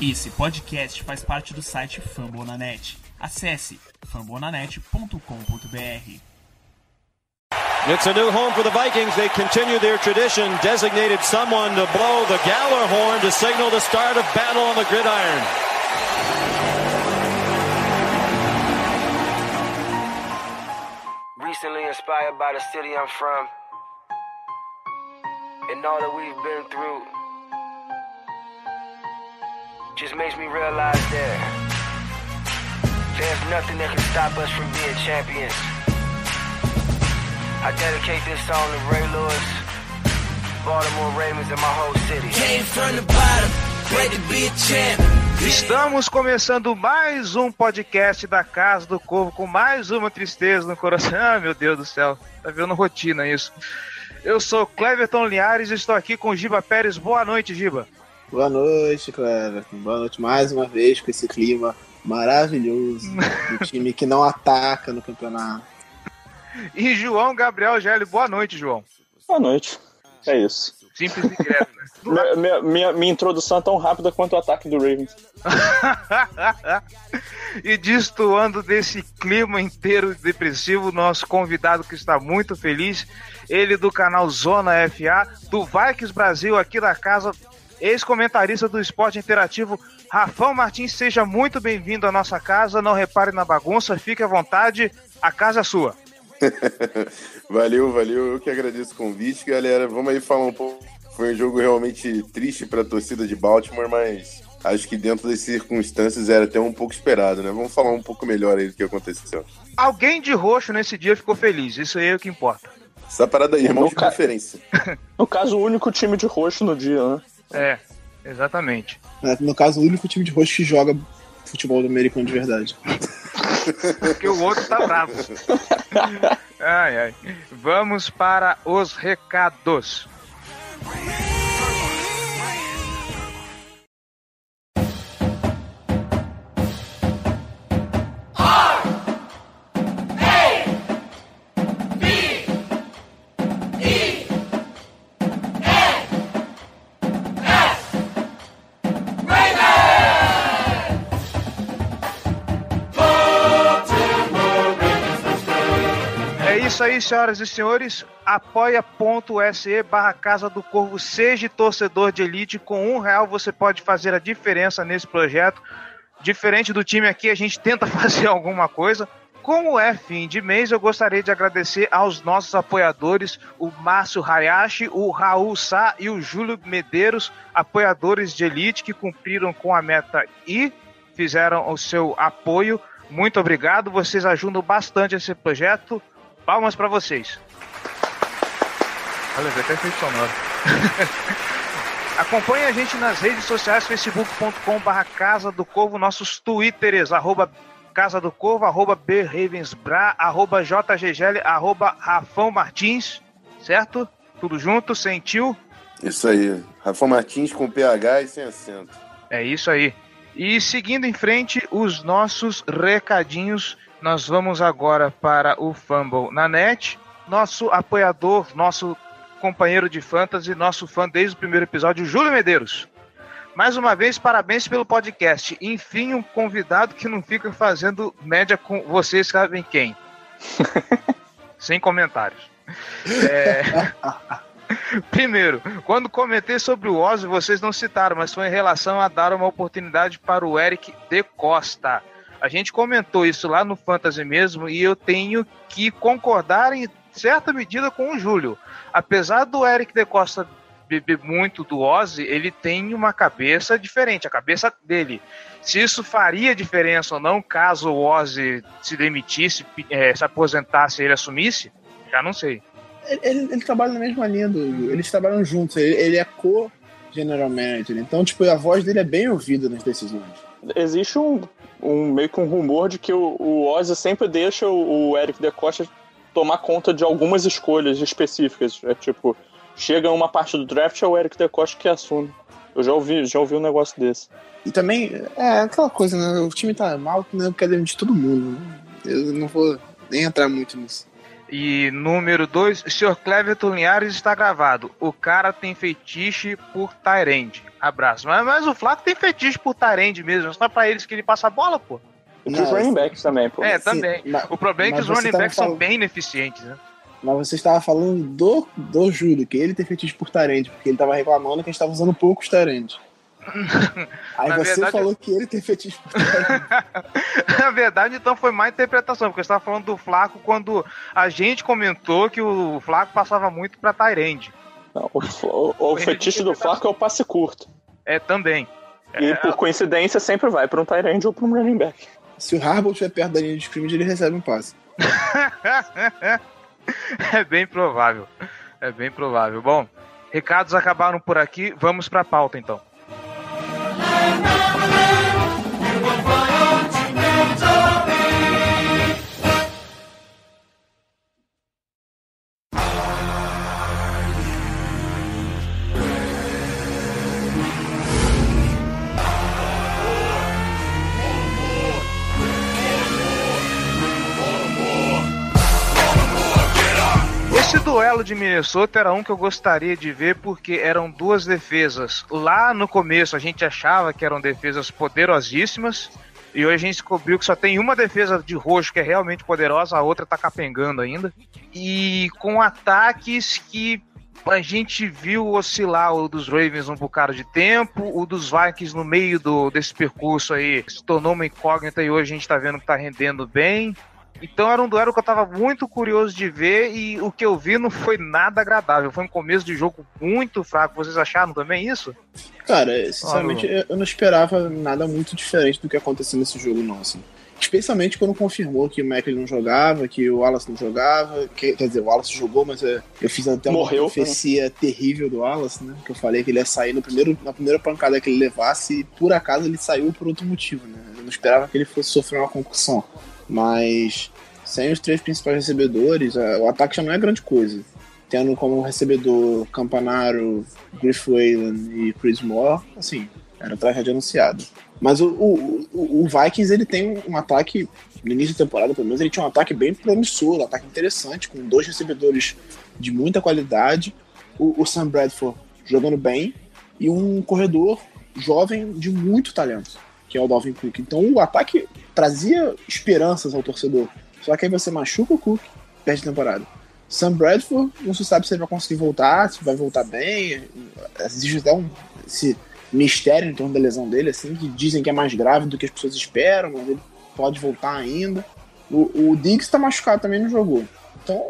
Esse podcast faz parte do site Fambonanet. Acesse fambonanet.com.br. It's a new home for the Vikings. They continue their tradition, designated someone to blow the Galler horn to signal the start of battle on the gridiron. Recently inspired by the city I'm from and all that we've been through just makes me realize that there's nothing that can stop us from being champions. I dedicate this song to Ray Lewis, Baltimore Ravens, and my whole city. Came from the bottom, great to be a champ. Estamos começando mais um podcast da Casa do Corvo com mais uma tristeza no coração. Ah, meu Deus do céu, tá vendo rotina isso. Eu sou Cleverton Linhares e estou aqui com Giba Pérez. Boa noite, Giba. Boa noite, Cleverton. Boa noite mais uma vez com esse clima maravilhoso. um time que não ataca no campeonato. E João Gabriel Gelli. Boa noite, João. Boa noite. É isso. Simples e direto, né? Minha, minha, minha, minha introdução é tão rápida quanto o ataque do Ravens. e destoando desse clima inteiro depressivo, nosso convidado que está muito feliz, ele do canal Zona FA, do Vikings Brasil, aqui da casa, ex-comentarista do esporte interativo, Rafão Martins, seja muito bem-vindo à nossa casa, não repare na bagunça, fique à vontade, a casa é sua. valeu, valeu, eu que agradeço o convite, galera, vamos aí falar um pouco, foi um jogo realmente triste para a torcida de Baltimore, mas acho que dentro das circunstâncias era até um pouco esperado, né? Vamos falar um pouco melhor aí do que aconteceu. Alguém de roxo nesse dia ficou feliz, isso aí é o que importa. Essa parada aí, irmão No de ca- referência. No caso, o único time de roxo no dia, né? É, exatamente. No caso, o único time de rosto que joga futebol americano de verdade. Porque o outro tá bravo. Ai, ai. Vamos para os recados. Isso aí, senhoras e senhores. Apoia.se barra Casa do Corvo. Seja torcedor de elite. Com um real você pode fazer a diferença nesse projeto. Diferente do time aqui, a gente tenta fazer alguma coisa. Como é fim de mês, eu gostaria de agradecer aos nossos apoiadores, o Márcio Hayashi, o Raul Sá e o Júlio Medeiros, apoiadores de elite que cumpriram com a meta e fizeram o seu apoio. Muito obrigado, vocês ajudam bastante esse projeto. Palmas para vocês. Olha, até efeito sonoro. Acompanhe a gente nas redes sociais, facebook.com barra Casa do Corvo, nossos twitters, arroba Casa do Corvo, arroba bravensbra, arroba jggl, arroba Rafão Martins, certo? Tudo junto, sem tio? Isso aí. Rafa Martins com PH e sem acento. É isso aí. E seguindo em frente, os nossos recadinhos. Nós vamos agora para o Fumble na net. Nosso apoiador, nosso companheiro de fantasy, nosso fã desde o primeiro episódio, Júlio Medeiros. Mais uma vez, parabéns pelo podcast. Enfim, um convidado que não fica fazendo média com vocês sabem quem. Sem comentários. É... Primeiro, quando comentei sobre o Ozzy, vocês não citaram, mas foi em relação a dar uma oportunidade para o Eric de Costa. A gente comentou isso lá no Fantasy mesmo e eu tenho que concordar em certa medida com o Júlio. Apesar do Eric de Costa beber muito do Ozzy, ele tem uma cabeça diferente, a cabeça dele. Se isso faria diferença ou não, caso o Ozzy se demitisse, eh, se aposentasse e ele assumisse, já não sei. Ele, ele- ele trabalha na mesma linha do. Eles trabalham juntos, ele, ele é co-general manager. Então, tipo, a voz dele é bem ouvida nas decisões. Existe um, um meio que um rumor de que o, o Ozzy sempre deixa o, o Eric DeCosta tomar conta de algumas escolhas específicas. É tipo, chega uma parte do draft, é o Eric DeCosta que assume. Eu já ouvi, já ouvi um negócio desse. E também, é aquela coisa, né? O time tá mal, né? Quer demitir todo mundo. Né? Eu não vou nem entrar muito nisso. E número 2, Sr. Cleverton Linhares está gravado. O cara tem fetiche por Tyrande. Abraço. Mas, mas o Flaco tem fetiche por Tyrande mesmo. Só pra eles que ele passa a bola, pô. E os running backs também, pô. É, Sim, também. mas- o problema é que os running backs são falando- bem ineficientes, né? Mas você estava falando do, do Júlio, que ele tem fetiche por Tarente, porque ele estava reclamando que a gente estava usando poucos Tarente. Aí Na você verdade, falou que ele tem fetiche por. Na verdade, então foi má interpretação, porque você estava falando do Flaco quando a gente comentou que o Flaco passava muito pra Tyrande. O, o- o fetiche do Flaco é o passe curto. É, também. E por coincidência sempre vai pra um end ou pra um running back. Se o Harbaugh estiver perto da linha de scrimmage, ele recebe um passe. é bem provável. É bem provável. Bom, recados acabaram por aqui. Vamos pra pauta então. Esse duelo de Minnesota era um que eu gostaria de ver porque eram duas defesas. Lá no começo a gente achava que eram defesas poderosíssimas e hoje a gente descobriu que só tem uma defesa de roxo que é realmente poderosa, a outra tá capengando ainda. E com ataques que a gente viu oscilar o dos Ravens um bocado de tempo, o dos Vikings no meio do, desse percurso aí se tornou uma incógnita e hoje a gente tá vendo que tá rendendo bem. Então era um duelo que eu tava muito curioso de ver e o que eu vi não foi nada agradável. Foi um começo de jogo muito fraco. Vocês acharam também isso? Cara, sinceramente, eu eu não esperava nada muito diferente do que aconteceu nesse jogo, não, assim. Especialmente quando confirmou que o Mac não jogava, que o Wallace não jogava. que- quer dizer, o Wallace jogou, mas é, eu fiz até uma Morreu, profecia terrível do Wallace, né? Que eu falei que ele ia sair no primeiro, na primeira pancada que ele levasse e por acaso ele saiu por outro motivo, né? Eu não esperava que ele fosse sofrer uma concussão. Mas sem os três principais recebedores, o ataque já não é grande coisa. Tendo como recebedor Campanaro, Griff Whalen e Chris Moore, assim, era tragédia anunciada. Mas o, o, o- o Vikings ele tem um ataque, no início da temporada pelo menos, ele tinha um ataque bem promissor, um ataque interessante, com dois recebedores de muita qualidade, o, o Sam Bradford jogando bem e um corredor jovem de muito talento, que é o Dalvin Cook. Então o ataque trazia esperanças ao torcedor. Só que aí você machuca o Cook, perde a temporada. Sam Bradford, não se sabe se ele vai conseguir voltar, se vai voltar bem. Existe até um esse mistério em torno da lesão dele, assim, que dizem que é mais grave do que as pessoas esperam, mas ele pode voltar ainda. O, o Diggs tá machucado também, não jogou. Então,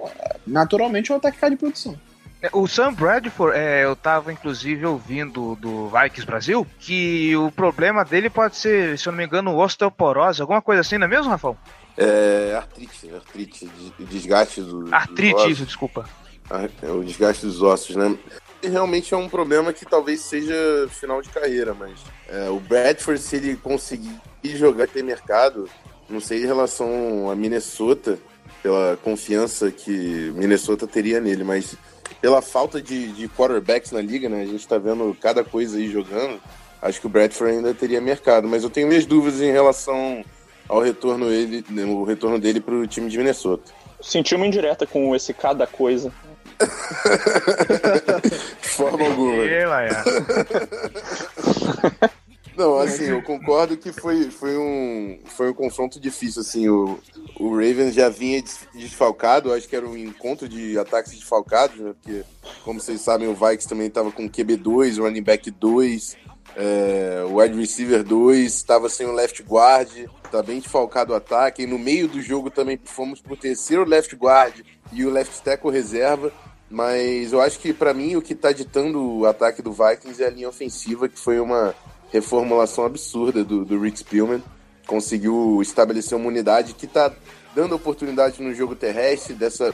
naturalmente, o ataque cai de produção. É, O Sam Bradford, é, eu tava inclusive ouvindo do Vikings Brasil que o problema dele pode ser, se eu não me engano, osteoporose, alguma coisa assim, não é mesmo, Rafael? É artrite, artrite, des- desgaste do, dos Artrite, ossos. isso, desculpa. Ah, é o desgaste dos ossos, né? E realmente é um problema que talvez seja final de carreira, mas é, o Bradford, se ele conseguir jogar e ter mercado, não sei em relação a Minnesota, pela confiança que Minnesota teria nele, mas pela falta de, de quarterbacks na liga, né? A gente tá vendo cada coisa aí jogando. Acho que o Bradford ainda teria mercado, mas eu tenho minhas dúvidas em relação ao retorno, ele, o retorno dele pro time de Minnesota. Senti uma indireta com esse cada coisa. De forma alguma. E, Laia. Não, assim, eu concordo que foi, foi, um, foi um confronto difícil, assim, o, o Ravens já vinha des- desfalcado, acho que era um encontro de ataques desfalcados, né, porque, como vocês sabem, o Vikings também estava com QB2, running back 2, é, wide receiver 2, estava sem o left guard, tá bem desfalcado o ataque, e no meio do jogo também fomos pro terceiro left guard e o left tackle reserva, mas eu acho que, para mim, o que tá ditando o ataque do Vikings é a linha ofensiva, que foi uma reformulação absurda do, do Rick Spielman. Conseguiu estabelecer uma unidade que está dando oportunidade no jogo terrestre, dessa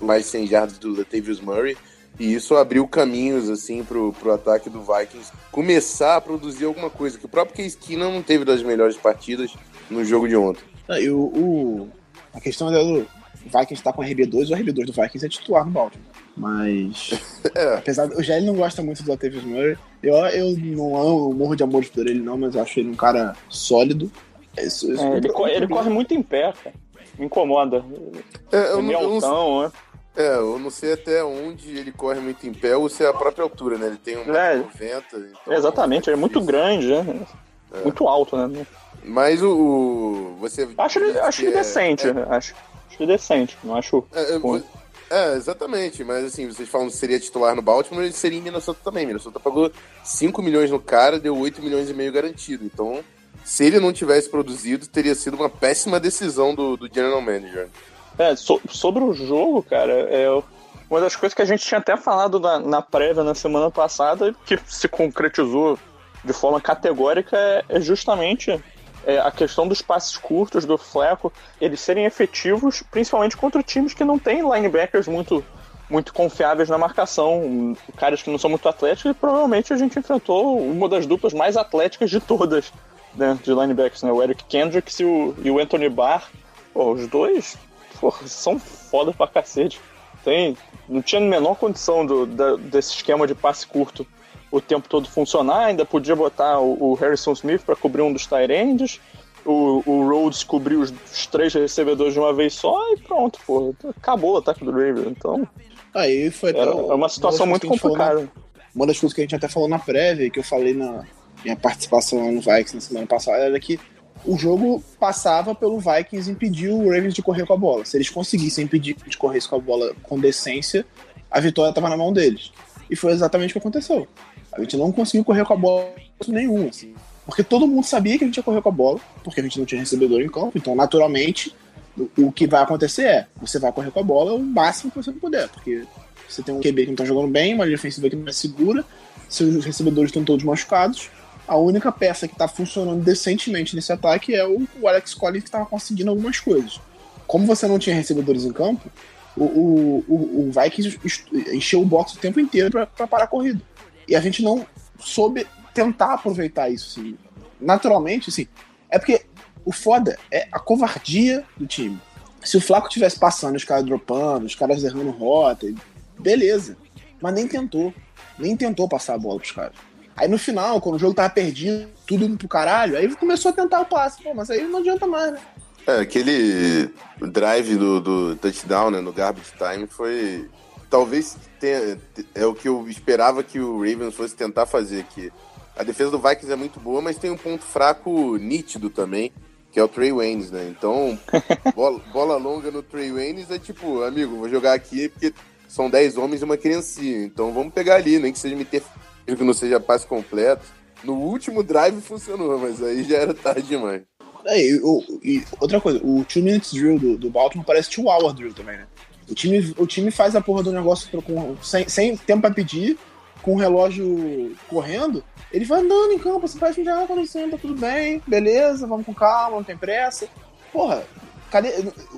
mais 100 jardas do Latavius Murray. E isso abriu caminhos assim pro, pro ataque do Vikings começar a produzir alguma coisa. Que o próprio Case não teve das melhores partidas no jogo de ontem. Ah, E o, o- a questão é do Vikings tá com o RB2, o RB2 do Vikings é titular no Baltimore. Mas, É, apesar o Gelli não gosta muito do Latavius Murray, eu, eu não amo, morro de amor por ele não, mas eu acho ele um cara sólido. Isso- isso- É, ele, co- ele corre muito em pé, cara. me incomoda. É, É eu, não, eu, não, altão, né? é, eu não sei até onde ele corre muito em pé ou se é a própria altura, né? Ele tem um É. 90. Então Exatamente, ele é muito grande, né? Muito alto, né? Mas o. o- você Acho ele, acho que ele é- decente, é- né? acho, acho ele decente, não acho É, é, exatamente, mas assim, vocês falam que seria titular no Baltimore, ele seria em Minnesota também. Minnesota pagou 5 milhões no cara, deu 8 milhões e meio garantido. Então, se ele não tivesse produzido, teria sido uma péssima decisão do, do general manager. É, so- sobre o jogo, cara, é uma das coisas que a gente tinha até falado na, na prévia na semana passada, que se concretizou de forma categórica, é, é justamente é, a questão dos passes curtos do Fleco, eles serem efetivos, principalmente contra times que não têm linebackers muito muito confiáveis na marcação, caras que não são muito atléticos, e provavelmente a gente enfrentou uma das duplas mais atléticas de todas, né, de linebackers, né, o Eric Kendricks e o, e o Anthony Barr, Pô, os dois são foda pra cacete. Tem, não tinha a menor condição do, da- desse esquema de passe curto o tempo todo funcionar. Ainda podia botar o, o Harrison Smith para cobrir um dos ends, o, o Rhodes cobrir os, os três recebedores de uma vez só e pronto, pô. Acabou o ataque do Ravens. Então, Aí foi era, é uma situação muito que a gente falou na- complicada. uma das coisas que a gente até falou na prévia, que eu falei na minha participação no Vikings na semana passada, era que o jogo passava pelo Vikings impedir o Ravens de correr com a bola. Se eles conseguissem impedir de correr com a bola com decência, a vitória estava na mão deles. E foi exatamente o que aconteceu. A gente não conseguiu correr com a bola nenhum, assim. Porque todo mundo sabia que a gente ia correr com a bola, porque a gente não tinha recebedor em campo, então naturalmente o- que vai acontecer é, você vai correr com a bola o máximo que você puder, porque você tem um QB que não tá jogando bem, uma linha ofensiva que não é segura, seus recebedores estão todos machucados. A única peça que tá funcionando decentemente nesse ataque é o, o Alex Collins que tava conseguindo algumas coisas. Como você não tinha recebedores em campo, o, o, o, o Vikings encheu o box o tempo inteiro pra parar a corrida. E a gente não soube tentar aproveitar isso, assim. Naturalmente, assim. É porque o foda é a covardia do time. Se o Flaco tivesse passando, os caras dropando, os caras errando rota, beleza. Mas nem tentou. Nem tentou passar a bola pros caras. Aí no final, quando o jogo tava perdido, tudo indo pro caralho, aí começou a tentar o passe. Pô, mas aí não adianta mais, né? É, aquele drive do, do touchdown, né, no garbage time foi... Talvez tenha, é o que eu esperava que o Ravens fosse tentar fazer aqui. A defesa do Vikings é muito boa, mas tem um ponto fraco nítido também, que é o Trey Waynes, né? Então, bola, bola longa no Trey Waynes é tipo, amigo, vou jogar aqui porque são 10 homens e uma criancinha. Então vamos pegar ali, nem que seja meter que não seja passe completo. No último drive funcionou, mas aí já era tarde demais. É, e, e outra coisa, o 2 minutes drill do, do Baltimore parece 2 hour drill também, né? O time, o time faz a porra do negócio com, sem, sem tempo pra pedir, com o relógio correndo, ele vai andando em campo, você faz um já com licença, tá tudo bem, beleza, vamos com calma, não tem pressa. Porra, cadê.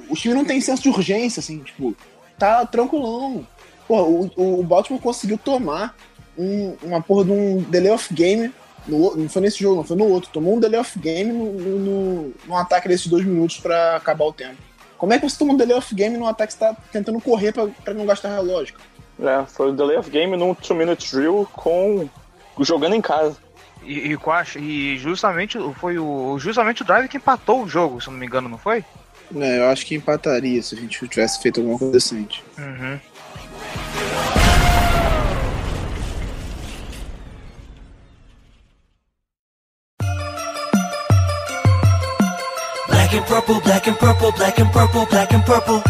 O time não tem senso de urgência, assim, tipo, tá tranquilão. Porra, o, o Baltimore conseguiu tomar um- uma porra de um delay of game. No, não foi nesse jogo, não, foi no outro. Tomou um delay of game no, no, no- no ataque desses dois minutos pra acabar o tempo. Como é que você toma um delay of game num ataque que você tá tentando correr pra, pra não gastar relógio? É, foi o delay of game num 2 minutes drill com jogando em casa. E, e, e justamente foi o, justamente o drive que empatou o jogo, se eu não me engano, não foi? É, eu acho que empataria se a gente tivesse feito alguma coisa decente. Uhum. Black and purple, black and purple, black and purple, black and purple.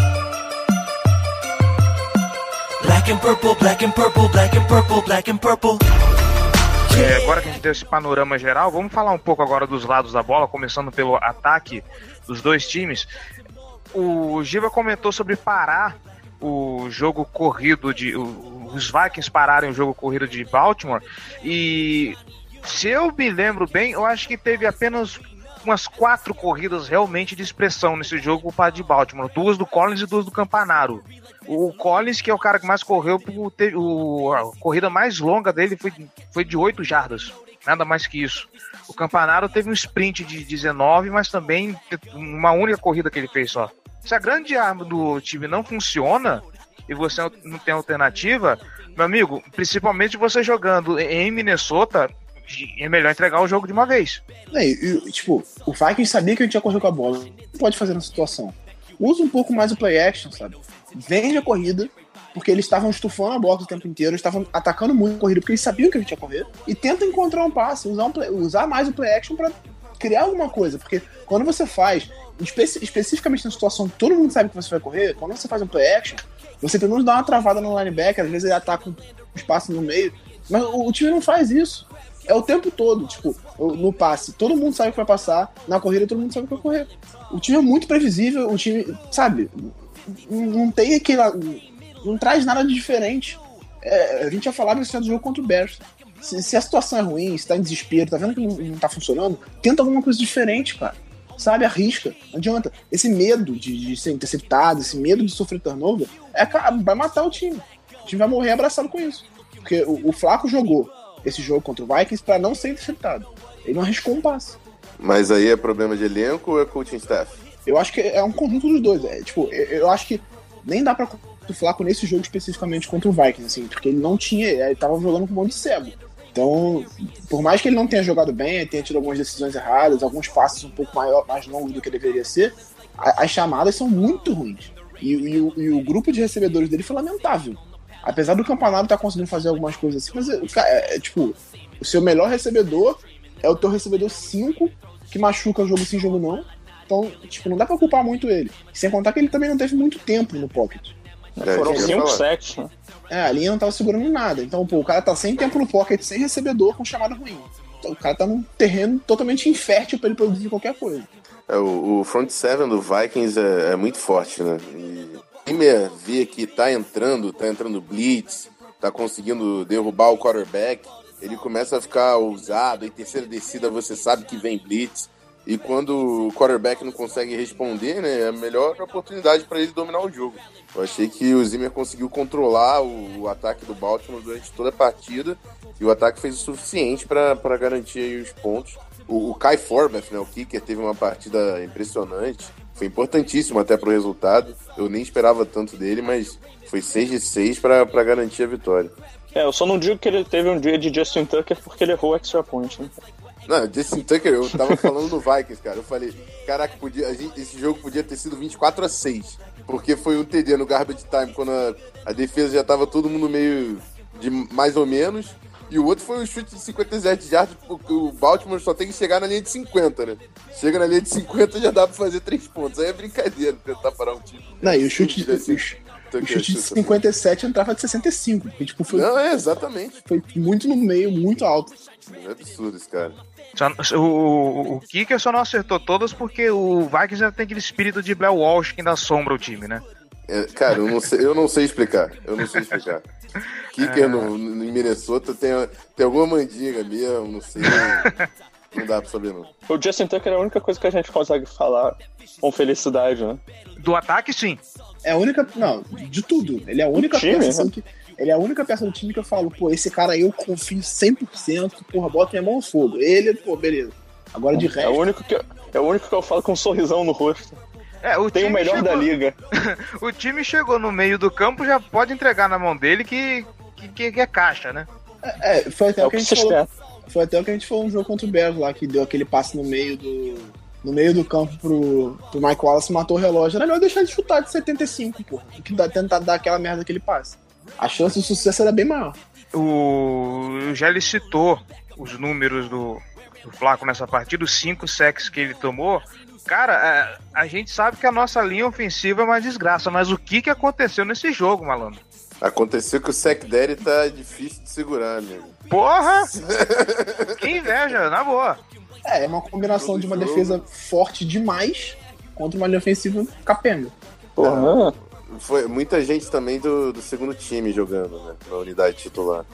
Black and purple, black and purple, black and purple, black and purple. É, agora que a gente deu esse panorama geral, vamos falar um pouco agora dos lados da bola, começando pelo ataque dos dois times. O Giva comentou sobre parar o jogo corrido de. os Vikings pararem o jogo corrido de Baltimore. E se eu me lembro bem, eu acho que teve apenas umas quatro corridas realmente de expressão nesse jogo para de Baltimore. Duas do Collins e duas do Campanaro. O Collins, que é o cara que mais correu, teve- o- a corrida mais longa dele foi, foi de 8 jardas. Nada mais que isso. O Campanaro teve um sprint de 19, mas também uma única corrida que ele fez só. Se a grande arma do time não funciona e você não tem alternativa, meu amigo, principalmente você jogando em Minnesota, é melhor entregar o jogo de uma vez. É, e, tipo, o Vikings sabia que a gente ia correr com a bola. O que pode fazer nessa situação? usa um pouco mais o play action, sabe? Vende a corrida, porque eles estavam estufando a bola o tempo inteiro, estavam atacando muito a corrida, porque eles sabiam que a gente ia correr, e tenta encontrar um passe, usar, um play, usar mais o play action para criar alguma coisa, porque quando você faz, espe especificamente na situação que todo mundo sabe que você vai correr, quando você faz um play action, você pelo menos dá uma travada no linebacker, às vezes ele ataca um espaço no meio, mas o, o time não faz isso. É o tempo todo, tipo, no passe, todo mundo sabe o que vai passar, na corrida todo mundo sabe o que vai correr. O time é muito previsível, o time, sabe, não, tem aquela. Não traz nada de diferente. É, a gente ia falar nesse do jogo contra o Bears. Se, se, a situação é ruim, se tá em desespero, tá vendo que não, não tá funcionando, tenta alguma coisa diferente, cara. Sabe, arrisca. Não adianta. Esse medo de, de ser interceptado, esse medo de sofrer turnover, é, vai matar o time. O time vai morrer abraçado com isso. Porque o, o Flaco jogou esse jogo contra o Vikings para não ser interceptado. Ele não arriscou um passe. Mas aí é problema de elenco ou é coaching staff? Eu acho que é um conjunto dos dois. É, tipo, eu acho que nem dá pra o Flaco nesse jogo especificamente contra o Vikings, assim, porque ele não tinha, ele tava jogando com um monte de cego. Então, por mais que ele não tenha jogado bem, tenha tido algumas decisões erradas, alguns passes um pouco maior, mais longos do que deveria ser, a, as chamadas são muito ruins. E, e, o, e, o, grupo de recebedores dele foi lamentável. Apesar do campeonato estar tá conseguindo fazer algumas coisas assim, mas é, é, tipo, o seu melhor recebedor é o teu recebedor 5, que machuca jogo sim, jogo não. Então, tipo, não dá pra culpar muito ele. Sem contar que ele também não teve muito tempo no pocket. É, Foram 5 sets, né? É, a linha não tava segurando nada. Então, pô, o cara tá sem tempo no pocket, sem recebedor, com chamada ruim. Então, o cara tá num terreno totalmente infértil para ele produzir qualquer coisa. É, o, o, front seven do Vikings é, é muito forte, né? E Zimmer vê que tá entrando, tá entrando blitz, tá conseguindo derrubar o quarterback, ele começa a ficar ousado, em terceira descida você sabe que vem blitz, e quando o quarterback não consegue responder, né, é a melhor oportunidade para ele dominar o jogo. Eu achei que o Zimmer conseguiu controlar o, o, ataque do Baltimore durante toda a partida e o ataque fez o suficiente para garantir os pontos. O, o Kai Forbeth, né, o kicker, teve uma partida impressionante. Foi importantíssimo até para o resultado. Eu nem esperava tanto dele, mas foi 6 de 6 para garantir a vitória. É, eu só não digo que ele teve um dia de Justin Tucker porque ele errou o extra point, né? Não, Justin Tucker, eu tava falando do Vikings, cara. Eu falei, caraca, podia, gente, esse jogo podia ter sido 24 a 6. Porque foi um TD no garbage time, quando a, a defesa já tava todo mundo meio de mais ou menos. E o outro foi um chute de 57 jardas, porque o Baltimore só tem que chegar na linha de 50, né? Chega na linha de 50 já dá pra fazer 3 pontos. Aí é brincadeira tentar parar um time. Não, e o chute, de, o, o chute de 57 entrava de 65. E, tipo, foi, Não, é, exatamente. Foi muito no meio, muito alto. É absurdo esse cara. O, o, o Kicker só não acertou todas porque o Vikings já tem aquele espírito de Blair Walsh que ainda assombra o time, né? É, cara, eu não, sei, eu não sei explicar. Eu não sei explicar. Kicker é... no, no, em Minnesota tem, tem alguma mandinga mesmo, não sei. Não dá pra saber, não. O Justin Tucker é a única coisa que a gente consegue falar com felicidade, né? Do ataque, sim. É a única. Não, de tudo. Ele é a única time, peça assim, que. Ele é a única peça do time que eu falo, pô, esse cara aí eu confio 100%, porra, bota minha mão no fogo. Ele, pô, beleza. Agora de resto. É o único que, eu, é o único que eu falo com um sorrisão no rosto. É, o Tem o melhor chegou... da liga. o time chegou no meio do campo, já pode entregar na mão dele que, que, que é caixa, né? É, é foi até é o que a gente falou. Foi até o que a gente falou no jogo contra o Bears lá, que deu aquele passe no meio do. No meio do campo pro, pro Mike Wallace matou o relógio. Era melhor deixar de chutar de 75, pô. Do que tentar dar aquela merda que ele passe a chance de sucesso era bem maior. O Gelli citou os números do, do Flaco nessa partida, os cinco sacks que ele tomou. Cara, é, a gente sabe que a nossa linha ofensiva é uma desgraça, mas o que, que aconteceu nesse jogo, malandro? Aconteceu que o sec dele tá difícil de segurar, amigo. Porra! que inveja, na boa. É, é uma combinação Todo de uma jogo. defesa forte demais contra uma linha ofensiva capenga. Porra. Foi muita gente também do, do segundo time jogando, né? Na unidade titular.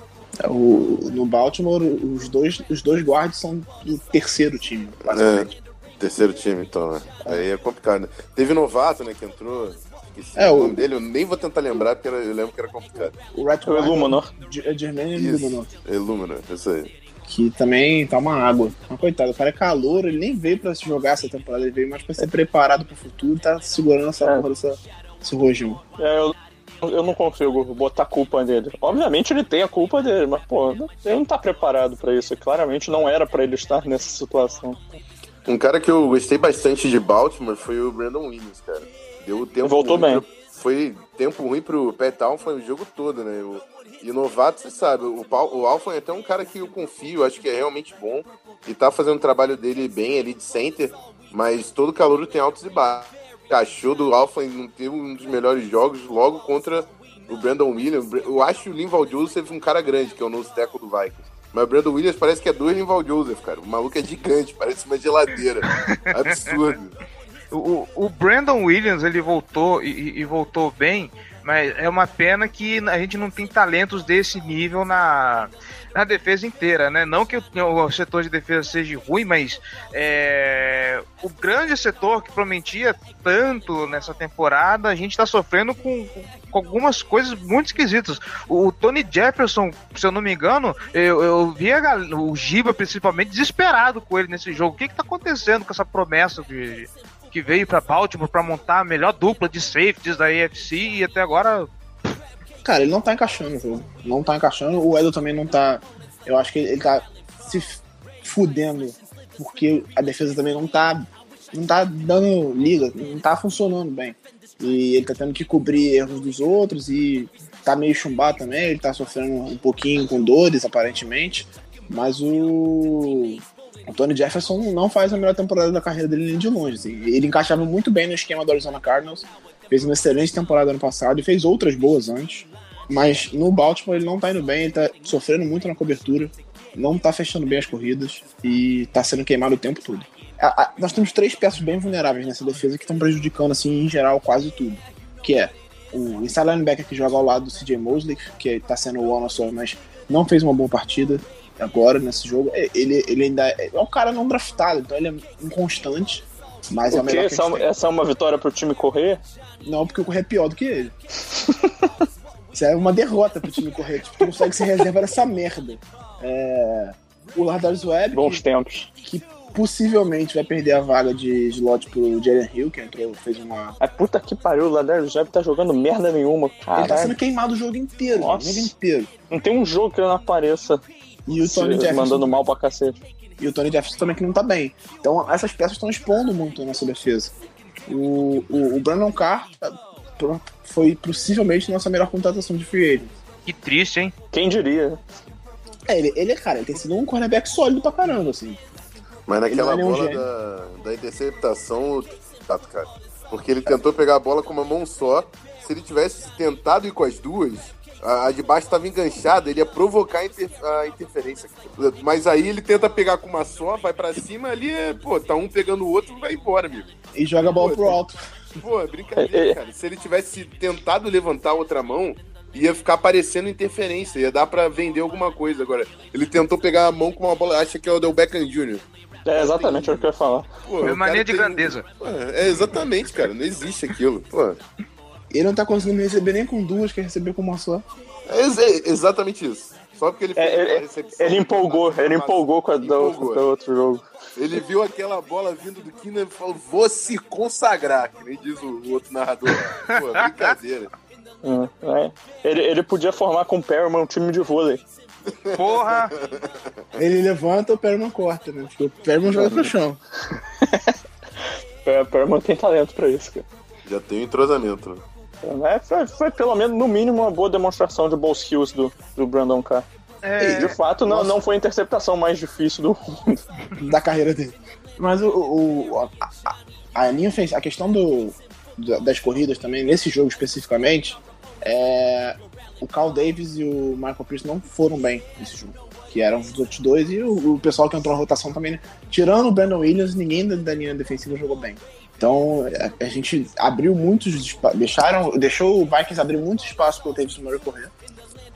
É, o, no Baltimore, os dois, os dois guardas são do terceiro time, basicamente. É, terceiro time, então, né? Aí é complicado. Né? Teve novato, né, que entrou. é, o nome dele eu nem vou tentar lembrar, porque eu lembro que era complicado. O Red o Illuminor. É Germaine Illuminor. Illuminor, isso aí. Que também tá uma água. Mas coitado, o cara é calor, ele nem veio pra se jogar essa temporada, ele veio mais pra ser preparado pro futuro, tá segurando essa é. porra dessa esse rojão. É, eu, eu não consigo botar culpa nele. Obviamente ele tem a culpa dele, mas, pô, ele não tá preparado para isso. Claramente não era para ele estar nessa situação. Um cara que eu gostei bastante de Baltimore foi o Brandon Williams, cara. Deu tempo Voltou bem. pro- foi tempo ruim pro Petal, foi o jogo todo, né? O, e novato, você sabe, o, o Alfa é até um cara que eu confio, acho que é realmente bom. E tá fazendo o trabalho dele bem ali de center, mas todo calor tem altos e baixos. Achou do Alfa não ter um dos melhores jogos logo contra o Brandon Williams. Eu acho o Linval Joseph um cara grande, que é o novo teco do Vikings. Mas o Brandon Williams parece que é dois Linval Joseph, cara. O maluco é gigante, parece uma geladeira. Absurdo. O, o- Brandon Williams, ele voltou e- e voltou bem, mas é uma pena que a gente não tem talentos desse nível na, na defesa inteira, né? Não que o, o setor de defesa seja ruim, mas é, o grande setor que prometia tanto nessa temporada, a gente tá sofrendo com, com algumas coisas muito esquisitas. O Tony Jefferson, se eu não me engano, eu, eu vi a o Giba principalmente desesperado com ele nesse jogo. O que que tá acontecendo com essa promessa de, que veio pra Baltimore pra montar a melhor dupla de safeties da AFC e até agora Cara, ele não tá encaixando no jogo. Não tá encaixando. O Edo também não tá. Eu acho que ele tá se fudendo. Porque a defesa também não tá. Não tá dando liga. Não tá funcionando bem. E ele tá tendo que cobrir erros dos outros. E tá meio chumbado também. Ele tá sofrendo um pouquinho com dores, aparentemente. Mas o. O Tony Jefferson não faz a melhor temporada da carreira dele nem de longe. assim. Ele encaixava muito bem no esquema do Arizona Cardinals. Fez uma excelente temporada ano passado e fez outras boas antes. Mas no Baltimore ele não tá indo bem, ele tá sofrendo muito na cobertura, não tá fechando bem as corridas e tá sendo queimado o tempo todo. A- a- nós temos três peças bem vulneráveis nessa defesa que estão prejudicando, assim, em geral, quase tudo. Que é o inside linebacker que joga ao lado do CJ Mosley, que tá sendo o Ono só, mas não fez uma boa partida agora nesse jogo. É, Ele, ele ainda é, é um cara não draftado, então ele é inconstante, mas é o O quê? melhor que Essa, tem. essa é uma vitória pro time correr? Não, porque eu corri é pior do que ele. Isso é uma derrota pro time correr. Tipo, tu consegue ser reserva dessa merda. É... O Lardarius Webb, Bons que, tempos. que possivelmente vai perder a vaga de slot pro Jalen Hill, que entrou, fez uma. A puta que pariu, o Ladar Jeb tá jogando merda nenhuma. Ele tá sendo queimado o jogo inteiro, Nossa. o jogo inteiro. Não tem um jogo que ele não apareça E o Tony se- Jefferson. mandando mal pra cacete. E o Tony Jefferson também que não tá bem. Então essas peças estão expondo muito a nossa defesa. O, o, o Brandon Carr tá- foi possivelmente nossa melhor contratação de free agent. que triste, hein? Quem diria? É, ele, ele, cara, ele tem sido um cornerback sólido pra caramba, assim. Mas naquela é bola da, da interceptação, tato, cara. Porque ele tentou pegar a bola com uma mão só. Se ele tivesse tentado ir com as duas, a, a de baixo estava enganchada, ele ia provocar a, inter- a interferência. Mas aí ele tenta pegar com uma só, vai pra cima, ali, é, pô, tá um pegando o outro, vai embora, amigo. E joga a bola Pô, pro alto. Pô, é brincadeira, cara. Se ele tivesse tentado levantar a outra mão, ia ficar parecendo interferência, ia dar pra vender alguma coisa. Agora, ele tentou pegar a mão com uma bola, acha que é o Del Beckham Jr. É exatamente o que eu ia falar. Pô, É mania de tem- grandeza. Pô, é exatamente, cara. Não existe aquilo. Pô, Ele não tá conseguindo receber nem com duas, quer receber com uma só. é é exatamente isso. Só porque ele fez É, uma ele, recepção. ele empolgou, ele empolgou com a do, Empolgou. do outro jogo. Ele viu aquela bola vindo do Kina e falou: vou se consagrar, que nem diz o, o outro narrador. Pô, brincadeira. É, é. Ele, ele podia formar com o Perriman um time de vôlei. Porra! Ele levanta, o Perman corta, né? Porque o Perman joga pro chão. O Perriman tem talento pra isso, cara. Já tem um entrosamento. É, foi, foi pelo menos, no mínimo, uma boa demonstração de ball skills do, do Brandon Carr. É, De fato, não, Nossa. não foi a interceptação mais difícil do mundo. da carreira dele. Mas o, o- a, a- a linha ofensiva, a questão do, da- das corridas também, nesse jogo especificamente, é, o Carl Davis e o Michael Pierce não foram bem nesse jogo. Que eram os outros dois, e o, o pessoal que entrou na rotação também, né? tirando o Brandon Williams, ninguém da, da linha defensiva jogou bem. Então a, a gente abriu muitos deixaram, deixou o Vikings abrir muitos espaços para o Davis Murray correr.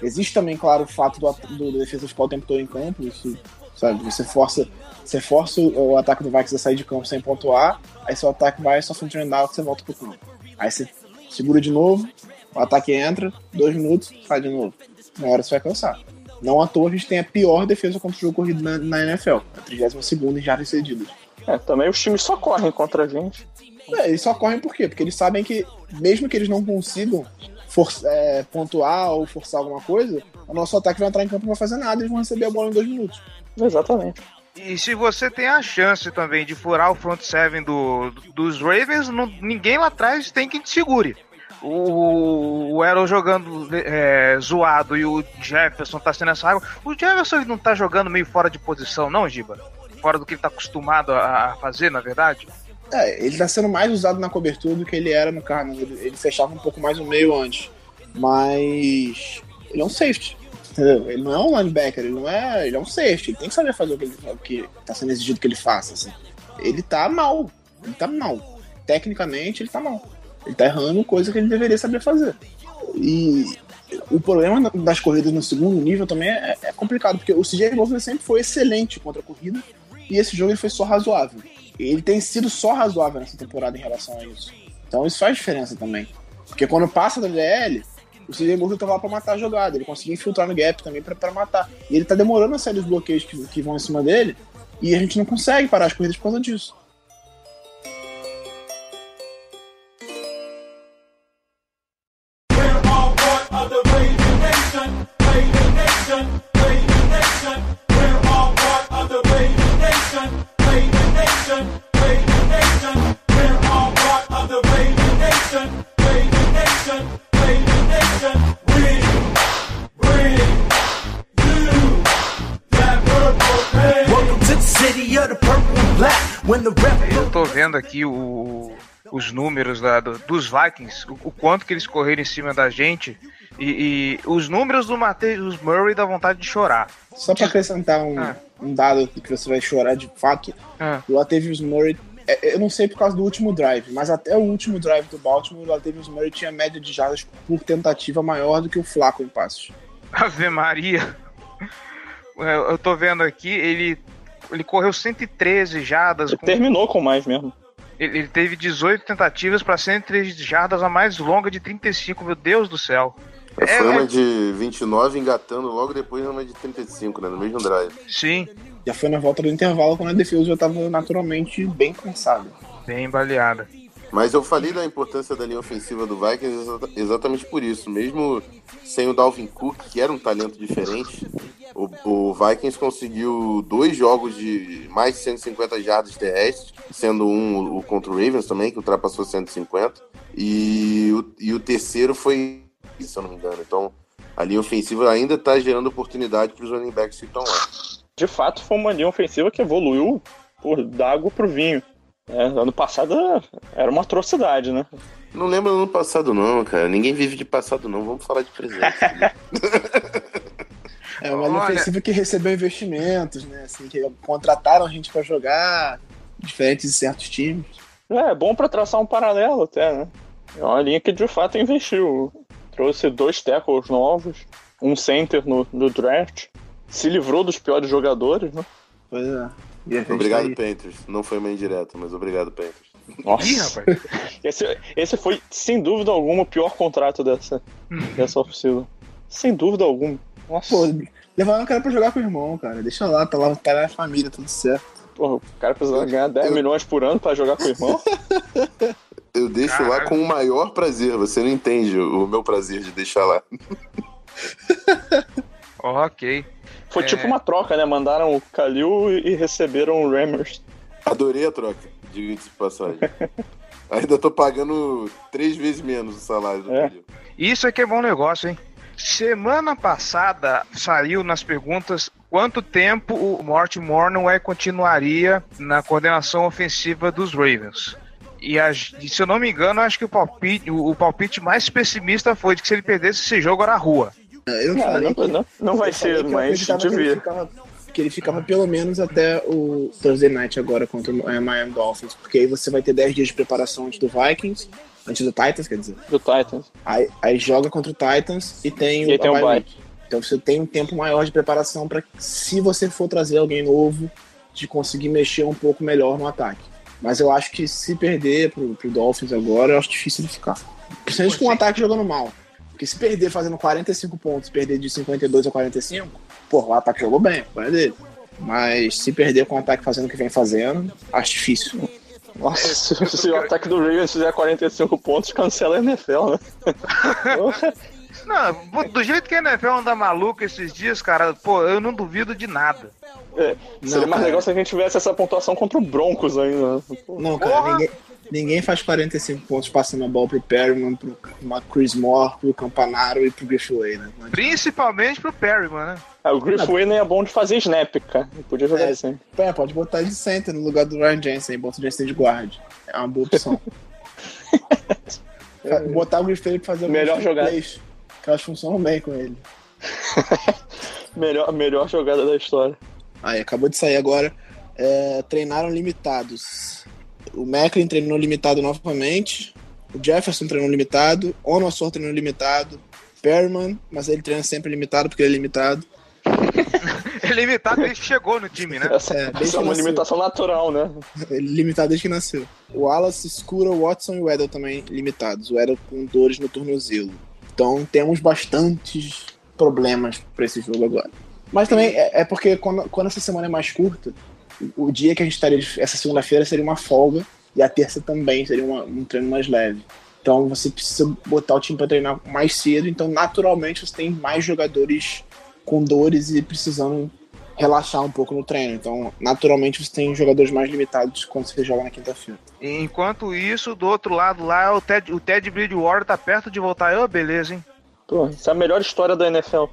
Existe também, claro, o fato do, do, da defesa ficar o tempo todo em campo, isso, sabe, você força, você força o, o ataque do Vikings a sair de campo sem pontuar, aí seu ataque vai, sofre um turn down, você volta pro campo. Aí você segura de novo, o ataque entra, dois minutos, sai de novo. Uma hora você vai cansar. Não à toa a gente tem a pior defesa contra o jogo corrido na, na NFL, a 32 em jardas cedidas. É, também os times só correm contra a gente. É, eles só correm por quê? Porque eles sabem que, mesmo que eles não consigam for- é, pontuar ou forçar alguma coisa, o nosso ataque vai entrar em campo e não vai fazer nada, eles vão receber a bola em dois minutos. Exatamente. E se você tem a chance também de furar o front seven do, dos Ravens, não, ninguém lá atrás tem que te segure. O, o jogando é, zoado e o Jefferson tá sendo essa água. O Jefferson ele não tá jogando meio fora de posição, não, Giba? Fora do que ele tá acostumado a, a fazer, na verdade? É, ele tá sendo mais usado na cobertura do que ele era no carro. Ele, ele fechava um pouco mais o meio antes. Mas ele é um safety. Entendeu? Ele não é um linebacker, ele não é. Ele é um safety. Ele tem que saber fazer o que, ele, o que tá sendo exigido que ele faça. Assim. Ele tá mal. Ele tá mal. Tecnicamente, ele tá mal. Ele tá errando coisa que ele deveria saber fazer. E o problema das corridas no segundo nível também é, é complicado, porque o CJ Mosley sempre foi excelente contra a corrida, e esse jogo ele foi só razoável. Ele tem sido só razoável nessa temporada em relação a isso. Então isso faz diferença também. Porque quando passa da DL, o CJ Mosley tava lá pra matar a jogada, ele conseguia infiltrar no gap também para matar. E ele tá demorando a sair dos bloqueios que, que vão em cima dele, e a gente não consegue parar as corridas por causa disso. Vendo aqui o, os números da, do, dos Vikings, o, o, quanto que eles correram em cima da gente. E, e os números do Matheus Murray dá vontade de chorar. Só para acrescentar um, ah. um, dado que você vai chorar de fato, ah. o Latavius Murray, é, eu não sei por causa do último drive, mas até o último drive do Baltimore, o Latavius Murray tinha média de jardas por tentativa maior do que o Flaco em passos. Ave Maria! Eu tô vendo aqui, ele ele correu 113 jardas. Com... terminou com mais mesmo. Ele, ele teve 18 tentativas para 113 jardas, a mais longa de 35, meu Deus do céu. É, foi uma de 29 engatando logo depois uma de 35, né? No mesmo drive. Sim. Já foi na volta do intervalo quando a defesa já estava naturalmente bem cansada. Bem baleada. Mas eu falei da importância da linha ofensiva do Vikings exatamente por isso. Mesmo sem o Dalvin Cook, que era um talento diferente, o, o Vikings conseguiu dois jogos de mais de 150 jardas terrestres, sendo um o contra o Ravens também, que ultrapassou 150. E o, e o terceiro foi, se eu não me engano. Então, a linha ofensiva ainda está gerando oportunidade para os running backs que estão lá. De fato, foi uma linha ofensiva que evoluiu por dar água pro vinho. É, ano passado era uma atrocidade, né? Não lembro do ano passado, não, cara. Ninguém vive de passado, não. Vamos falar de presente. é uma Olha... ofensiva que recebeu investimentos, né? Assim, que contrataram a gente para jogar, diferentes de certos times. É, é bom para traçar um paralelo até, né? É uma linha que de fato investiu. Trouxe dois tackles novos, um center no, no draft, se livrou dos piores jogadores, né? Pois é. Obrigado, tá Panthers. Não foi uma indireta, mas obrigado, Panthers. Nossa, Ih, rapaz. esse, esse foi, sem dúvida alguma, o pior contrato dessa, dessa oficina. Sem dúvida alguma. Nossa. Pô, levaram o cara pra jogar com o irmão, cara. Deixa lá, tá lá, tá na família, tudo certo. Porra, o cara precisa ganhar 10 eu... milhões por ano pra jogar com o irmão? eu deixo Caralho. lá com o maior prazer. Você não entende o meu prazer de deixar lá. ok. Foi tipo é... tipo uma troca, né? Mandaram o Kalil e receberam o Rammers. Adorei a troca, diga-se de passagem. Ainda tô pagando três vezes menos o salário do é. Isso é que é bom negócio, hein? Semana passada saiu nas perguntas quanto tempo o Morty Mornway continuaria na coordenação ofensiva dos Ravens. E, a, e, se eu não me engano, acho que o palpite, o, o palpite mais pessimista foi de que se ele perdesse esse jogo era a rua. Eu não, falei não, não, não vai ser, mas devia. Que, que ele ficava pelo menos até o Thursday Night agora contra o é, Miami Dolphins, porque aí você vai ter 10 dias de preparação antes do Vikings, antes do Titans, quer dizer. Do Titans. Aí, aí joga contra o Titans e tem e o, tem um bye. Então você tem um tempo maior de preparação para se você for trazer alguém novo, de conseguir mexer um pouco melhor no ataque. Mas eu acho que se perder pro, pro Dolphins agora, eu acho difícil de ficar. Principalmente com o ataque jogando mal. Porque se perder fazendo 45 pontos, perder de 52 a 45, pô, o ataque jogou bem, foi dele. Mas se perder com o ataque fazendo o que vem fazendo, acho difícil. Nossa, se, se o ataque do Ravens fizer 45 pontos, cancela a NFL, né? Não, do jeito que a NFL anda maluca esses dias, cara, pô, eu não duvido de nada. É, seria mais cara. legal se a gente tivesse essa pontuação contra o Broncos ainda. né? Pô, Não, cara, Porra! ninguém, ninguém faz 45 pontos passando a bola pro Perryman, pro Chris Moore, pro Campanaro e pro Griffway, né? Não adianta. Principalmente pro Perryman, né? Ah, o Griff Winner é bom de fazer snap, cara. Ele podia jogar É. assim. É, pode botar de center no lugar do Ryan Jensen, e bota o Jensen de guard. É uma boa opção. Botar o Griffey pra fazer Melhor jogada. plays, que elas funcionam bem com ele. Melhor, melhor jogada da história. Aí, acabou de sair agora. É, treinaram limitados. O Macklin treinou limitado novamente. O Jefferson treinou limitado. Onossor treinou limitado. Perman, mas ele treina sempre limitado porque ele é limitado. Ele é limitado desde que chegou no time, né? Essa, É, desde essa é uma nasceu. limitação natural, né? Ele é limitado desde que nasceu. O Wallace, Scura, o Watson e o Edel também limitados. O Edel com dores no tornozelo. Então temos bastantes problemas para esse jogo agora. Mas também é, é porque quando, quando essa semana é mais curta, o, dia que a gente estaria. Essa segunda-feira seria uma folga e a terça também seria uma- um treino mais leve. Então você precisa botar o time para treinar mais cedo. Então, naturalmente, você tem mais jogadores com dores e precisando relaxar um pouco no treino. Então, naturalmente, você tem jogadores mais limitados quando você joga na quinta-feira. Enquanto isso, do outro lado lá, o Ted, o Ted Bridgewater tá perto de voltar. Ô, beleza, hein? Pô, essa é a melhor história da NFL.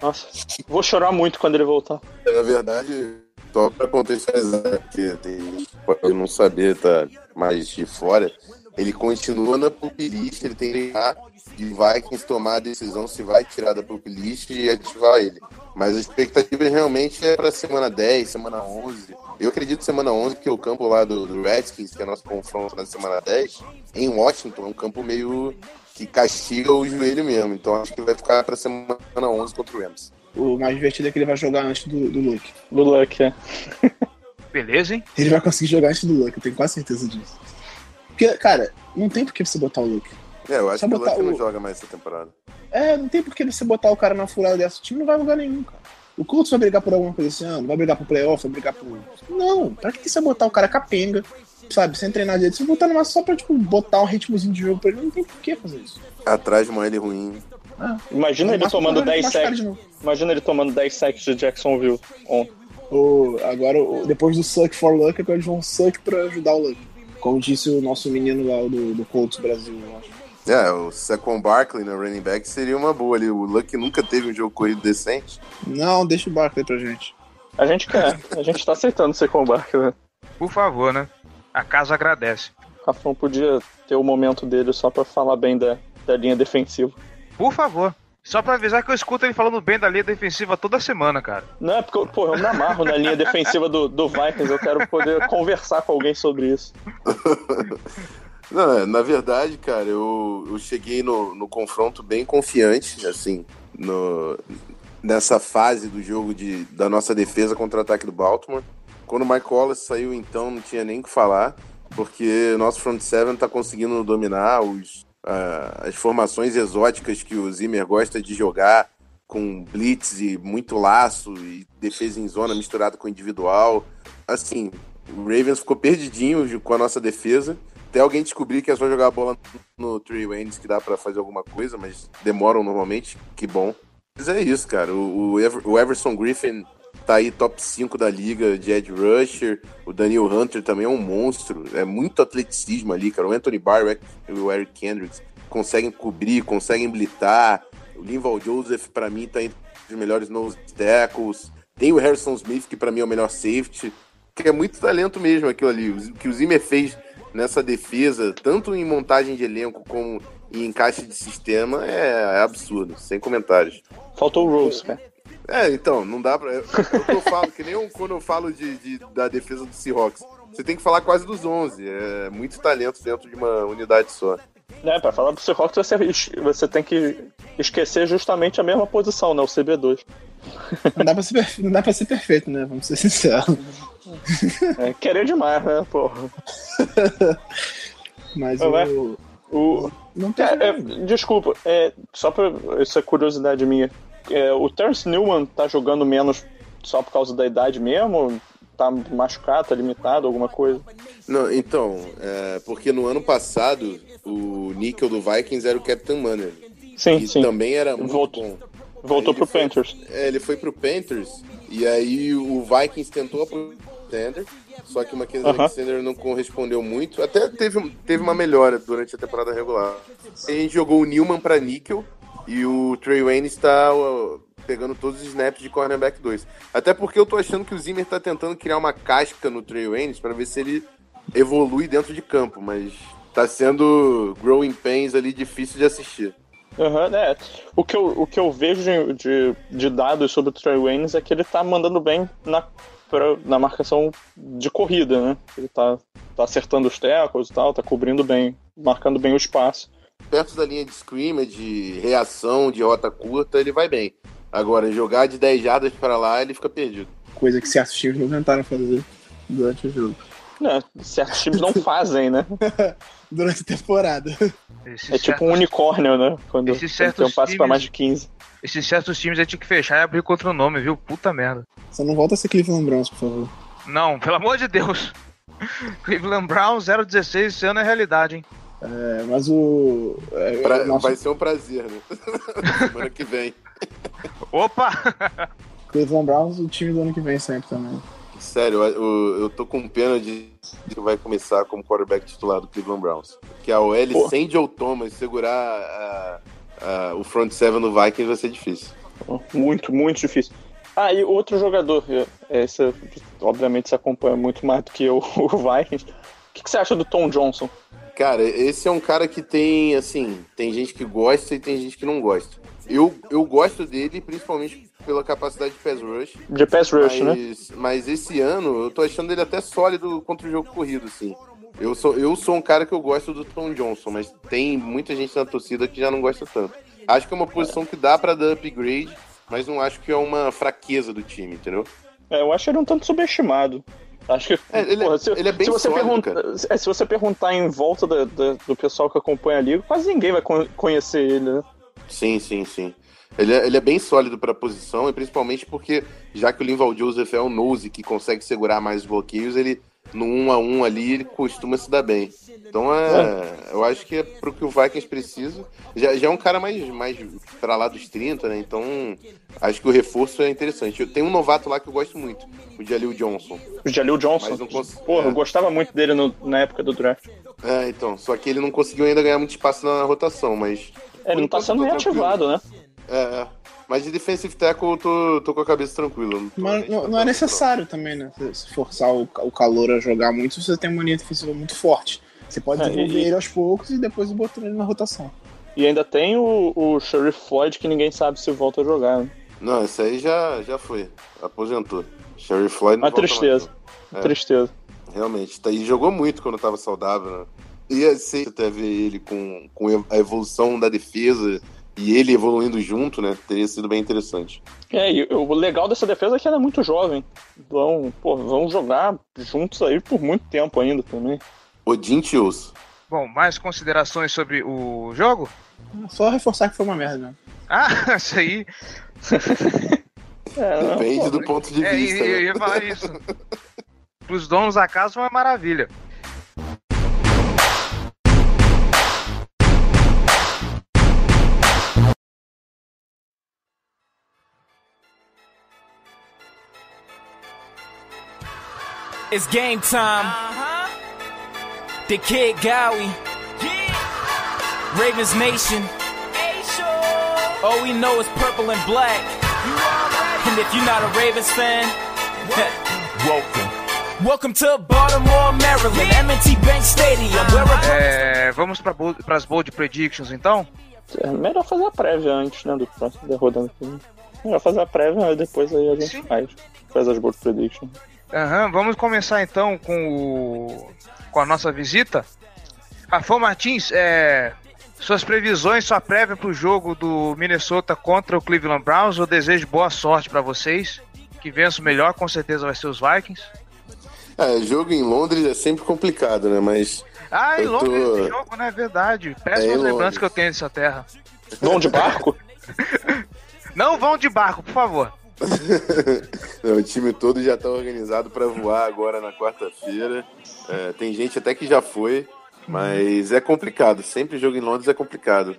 Nossa, vou chorar muito quando ele voltar. Na verdade, só pra contextualizar, porque tem pode não saber, tá mais de fora, ele continua na pupilist, ele tem que treinar e Vikings tomar a decisão se vai tirar da pupilist e ativar ele. Mas a expectativa realmente é pra semana 10, semana 11. Eu acredito semana 11, porque o campo lá do, do Redskins, que é nosso confronto na semana 10, em Washington, é um campo meio que castiga o joelho mesmo. Então acho que vai ficar pra semana 11 contra o Rams. O mais divertido é que ele vai jogar antes do, do Luke. Do Luck, é. Beleza, hein? Ele vai conseguir jogar antes do Luke, eu tenho quase certeza disso. Porque, cara, não tem por que você botar o Luke. É, eu acho Só que o botar Luck não o- joga mais essa temporada. É, não tem por que você botar o cara na furada dessa. O time não vai lugar nenhum, cara. O Colts vai brigar por alguma coisa esse ano? Vai brigar pro playoff? Vai brigar por. Não, pra que você botar o cara capenga, sabe? Sem treinar direito? Você botar numa só pra, tipo, botar um ritmozinho de jogo pra ele. Não tem por que fazer isso. Atrás de uma L ruim. Imagina No ele tomando quando ele 10 machucar sacks. de novo. Imagina ele tomando 10 sacks de Jacksonville ontem. Ou, agora, o- depois do Suck for Luck, agora eles vão Suck pra ajudar o Luck. Como disse o nosso menino lá do, do Colts Brasil, eu acho. É, o Saquon Barkley no running back seria uma boa ali. O Luck nunca teve um jogo corrido decente. Não, deixa o Barkley pra gente. A gente quer, a gente tá aceitando ser combate, né? Por favor, né? A casa agradece. O Rafão podia ter o momento dele só pra falar bem da, da linha defensiva. Por favor. Só pra avisar que eu escuto ele falando bem da linha defensiva toda semana, cara. Não, é porque eu- pô, eu me amarro na linha defensiva do, do Vikings, eu quero poder conversar com alguém sobre isso. Não, é, na verdade, cara, eu, eu cheguei no, no confronto bem confiante, assim, no, nessa fase do jogo de, da nossa defesa contra o ataque do Baltimore. Quando o Mike Wallace saiu, então, não tinha nem o que falar, porque o nosso front seven tá conseguindo dominar os, ah, as formações exóticas que o Zimmer gosta de jogar, com blitz e muito laço e defesa em zona misturada com individual. Assim, o Ravens ficou perdidinho com a nossa defesa. Até alguém descobrir que é só jogar a bola no three Waynes que dá pra fazer alguma coisa, mas demoram normalmente. Que bom. Mas é isso, cara. O, o Everson Griffin tá aí top 5 da liga de Ed Rusher. O Daniel Hunter também é um monstro. É muito atleticismo ali, cara. O Anthony Barr e o Eric Kendricks conseguem cobrir, conseguem blitar. O Linval Joseph, pra mim, tá entre os melhores nose tackles. Tem o Harrison Smith, que pra mim é o melhor safety. Que é muito talento mesmo aquilo ali. O que o Zimmer fez nessa defesa, tanto em montagem de elenco como em encaixe de sistema, é absurdo, sem comentários. Faltou o Rose, cara. É, então, não dá pra. É que eu falo, que nem eu- quando eu falo de, de- da defesa do Seahawks. Você tem que falar quase dos 11. É muito talento dentro de uma unidade só. É, pra falar do Seahawks, você, você tem que esquecer justamente a mesma posição, né? O CB2. Não dá pra ser, não dá pra ser perfeito, né? Vamos ser sinceros. É, querer demais, né, porra? Mas Ué? o. O, Não tem. É, é, desculpa, é, só pra. Isso é curiosidade minha. É, o Terence Newman tá jogando menos só por causa da idade mesmo? Tá machucado, tá limitado, alguma coisa? Não, então, é, porque no ano passado o níquel do Vikings era o Captain Manner. Sim, que sim. também era muito Voltou- bom. Voltou Aí pro foi- Panthers. É, ele foi pro Panthers e aí o Vikings tentou o Alexander, só que o Mackenzie Aham. Alexander não correspondeu muito. Até teve, teve uma melhora durante a temporada regular. A gente jogou o Newman pra níquel e o Trey Wayne está pegando todos os snaps de cornerback 2. Até porque eu tô achando que o Zimmer tá tentando criar uma casca no Trey Wayne para ver se ele evolui dentro de campo, mas tá sendo growing pains ali difícil de assistir. É. O que eu, o que eu vejo de, de, dados sobre o Trey Waynes é que ele tá mandando bem na, pra- na marcação de corrida, né? Ele tá, tá acertando os tackles e tal, tá cobrindo bem, marcando bem o espaço. Perto da linha de scrimmage, de reação, de rota curta, ele vai bem. Agora, jogar de 10 jardas para lá, ele fica perdido. Coisa que certos times não tentaram fazer durante o jogo. Né? Certos times não fazem, né? Durante a temporada. Esses É tipo um unicórnio, né? Quando, Esses quando tem um passe pra times- mais de 15. Esses certos times aí tinha que fechar e abrir contra o nome, viu? Puta merda. Só não volta a ser Cleveland Browns, por favor. Não, pelo amor de Deus. Cleveland Brown 016 esse ano é realidade, hein? É, mas o. É, Pra- nosso Vai ser um prazer, né? Semana que vem. Opa! Cleveland Browns, o time do ano que vem sempre também. Sério, eu, eu- tô com pena de que vai começar como quarterback titular do Cleveland Browns. Que a OL Pô. sem Joe Thomas segurar a- a- o front seven do Vikings vai ser difícil. Muito, muito difícil. Ah, e outro jogador, esse, obviamente você acompanha muito mais do que eu, o Vikings. O que, que você acha do Tom Johnson? Cara, esse é um cara que tem, assim, tem gente que gosta e tem gente que não gosta. Eu, eu gosto dele principalmente pela capacidade de pass rush. De pass rush, né? mas, mas esse ano eu tô achando ele até sólido contra o jogo corrido, assim. Eu sou, eu sou um cara que eu gosto do Tom Johnson, mas tem muita gente na torcida que já não gosta tanto. Acho que é uma posição que dá pra dar upgrade, mas não acho que é uma fraqueza do time, entendeu? É, eu acho ele um tanto subestimado. Acho que. É, ele é- porra, se, ele é bem se você sólido, pergunta, é, se você perguntar em volta da- da- do pessoal que acompanha a liga, quase ninguém vai con- conhecer ele, né? Sim, sim, sim. Ele é, ele é bem sólido pra posição, e principalmente porque, já que o Linval Joseph é o nose que consegue segurar mais os bloqueios, ele, no 1 a 1 ali, ele costuma se dar bem. Então, é, eu acho que é pro que o Vikings precisa. Já, já é um cara mais, mais pra lá dos 30, né? Então, acho que o reforço é interessante. Eu tenho um novato lá que eu gosto muito, o Jalil Johnson. O Jalil Johnson. Cons- Porra, é. eu gostava muito dele no- na época do draft. É, então, só que ele não conseguiu ainda ganhar muito espaço na rotação, mas É, ele não tá sendo reativado, né? É, é. Mas de defensive tackle eu tô, tô com a cabeça tranquila. tô- Mas não, não é necessário também, né? Se- forçar o, o calor a jogar muito, você tem uma linha defensiva muito forte. Você pode É, desenvolver e- ele aos poucos e depois botar ele na rotação. E ainda tem o, o Sheriff Floyd que ninguém sabe se volta a jogar. Né? Não, esse aí já, já foi. Aposentou. Sherry Floyd não Uma volta tristeza. mais, Tristeza. não. Realmente. Tá, e jogou muito quando tava saudável, né? Ia ser até ver ele com, com a evolução da defesa e ele evoluindo junto, né? Teria sido bem interessante. É, e o legal dessa defesa é que ela é muito jovem. Vão, pô, vão jogar juntos aí por muito tempo ainda também. Odin Tios. Bom, mais considerações sobre o jogo? Só reforçar que foi uma merda, né? Ah, isso aí. É, não, Depende pô, do ponto de É, vista. eu, eu né? ia falar isso. Pros donos da casa foi uma maravilha. It's game time. The Kid Gowie. Ravens Nation. All we know is purple and black. And if you're not a Ravens fan, welcome. Welcome to Baltimore, Maryland, M&T Bank Stadium, where a É, vamos para as bold predictions então? É melhor fazer a prévia antes, né? Do próximo da rodando aqui. Melhor fazer a prévia e depois aí a gente Sim. faz. Faz as bold predictions. Aham, vamos começar então com o com a nossa visita. Rafão Martins, é, suas previsões, sua prévia para o jogo do Minnesota contra o Cleveland Browns. Eu desejo boa sorte para vocês. Que vença o melhor, com certeza vai ser os Vikings. É, jogo em Londres é sempre complicado, né? Mas Ah, em Eu tô- Londres esse jogo, né? Verdade. Péssimas É, em lembranças Londres. que eu tenho dessa terra. Vão de barco? Não vão de barco, por favor. Não, o time todo já tá organizado para voar agora na quarta-feira. É, tem gente até que já foi. Mas é complicado, sempre jogo em Londres é complicado.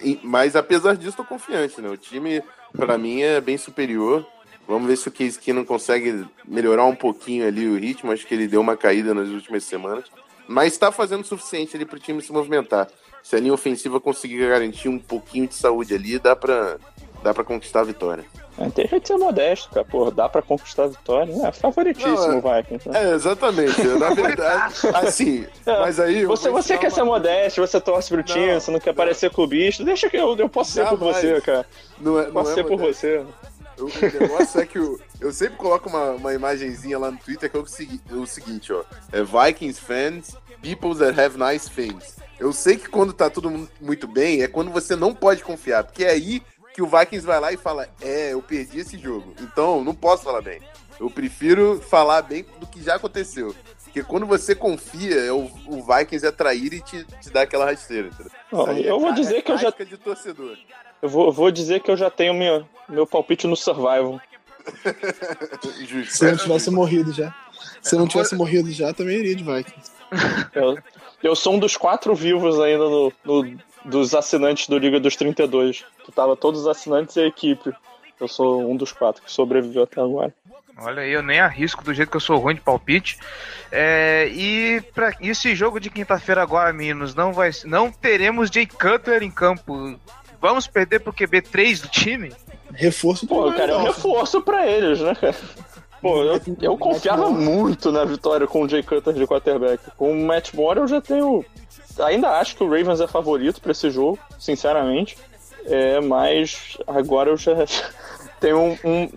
E- Mas apesar disso, tô confiante, né? O time, pra mim, é bem superior. Vamos ver se o Case Keenum consegue melhorar um pouquinho ali o ritmo. Acho que ele deu uma caída nas últimas semanas. Mas tá fazendo o suficiente ali pro time se movimentar. Se a linha ofensiva conseguir garantir um pouquinho de saúde ali, dá pra, dá pra conquistar a vitória. É, tem que ser modesto, cara. Pô, dá pra conquistar a vitória. É favoritíssimo Não, o Vikings. né? É, exatamente. Na verdade, assim, mas aí. Você, você quer uma- ser modesto, você torce pro time, Não, você não quer parecer clubista. Deixa que eu, eu posso ser por Jamais. você, cara. Não é, não Posso é ser por você. O, o negócio é que eu, eu sempre coloco uma, uma imagenzinha lá no Twitter que é o, segui- o seguinte, ó. É Vikings fans, people that have nice things. Eu sei que quando tá tudo mu- muito bem, é quando você não pode confiar, porque é aí que o Vikings vai lá e fala, é, eu perdi esse jogo, então não posso falar bem. Eu prefiro falar bem do que já aconteceu. Porque quando você confia, é o, o Vikings é trair e te, te dá aquela rasteira. Isso aí eu vou ca- dizer que eu já- de torcedor. Eu vou, vou dizer que eu já tenho minha, meu palpite no Survival. Justo. Se eu não tivesse morrido já. Se eu não tivesse morrido já, também iria de Vikings. Eu, eu sou um dos quatro vivos ainda no, no- dos assinantes do Liga dos 32. Que tava todos os assinantes e a equipe. Eu sou um dos quatro que sobreviveu até agora. Olha aí, eu nem arrisco do jeito que eu sou ruim de palpite. É, e para esse jogo de quinta-feira agora, meninos, não vai, não teremos Jay Cutler em campo. Vamos perder pro QB 3 do time? Reforço pro Pô, cara, é um reforço pra eles, né, cara? Pô, eu, eu confiava muito na vitória com o Jay Cutter de quarterback. Com o Matt Moore eu já tenho. Ainda acho que o Ravens é favorito pra esse jogo, sinceramente. É, mas agora eu já tenho um, um-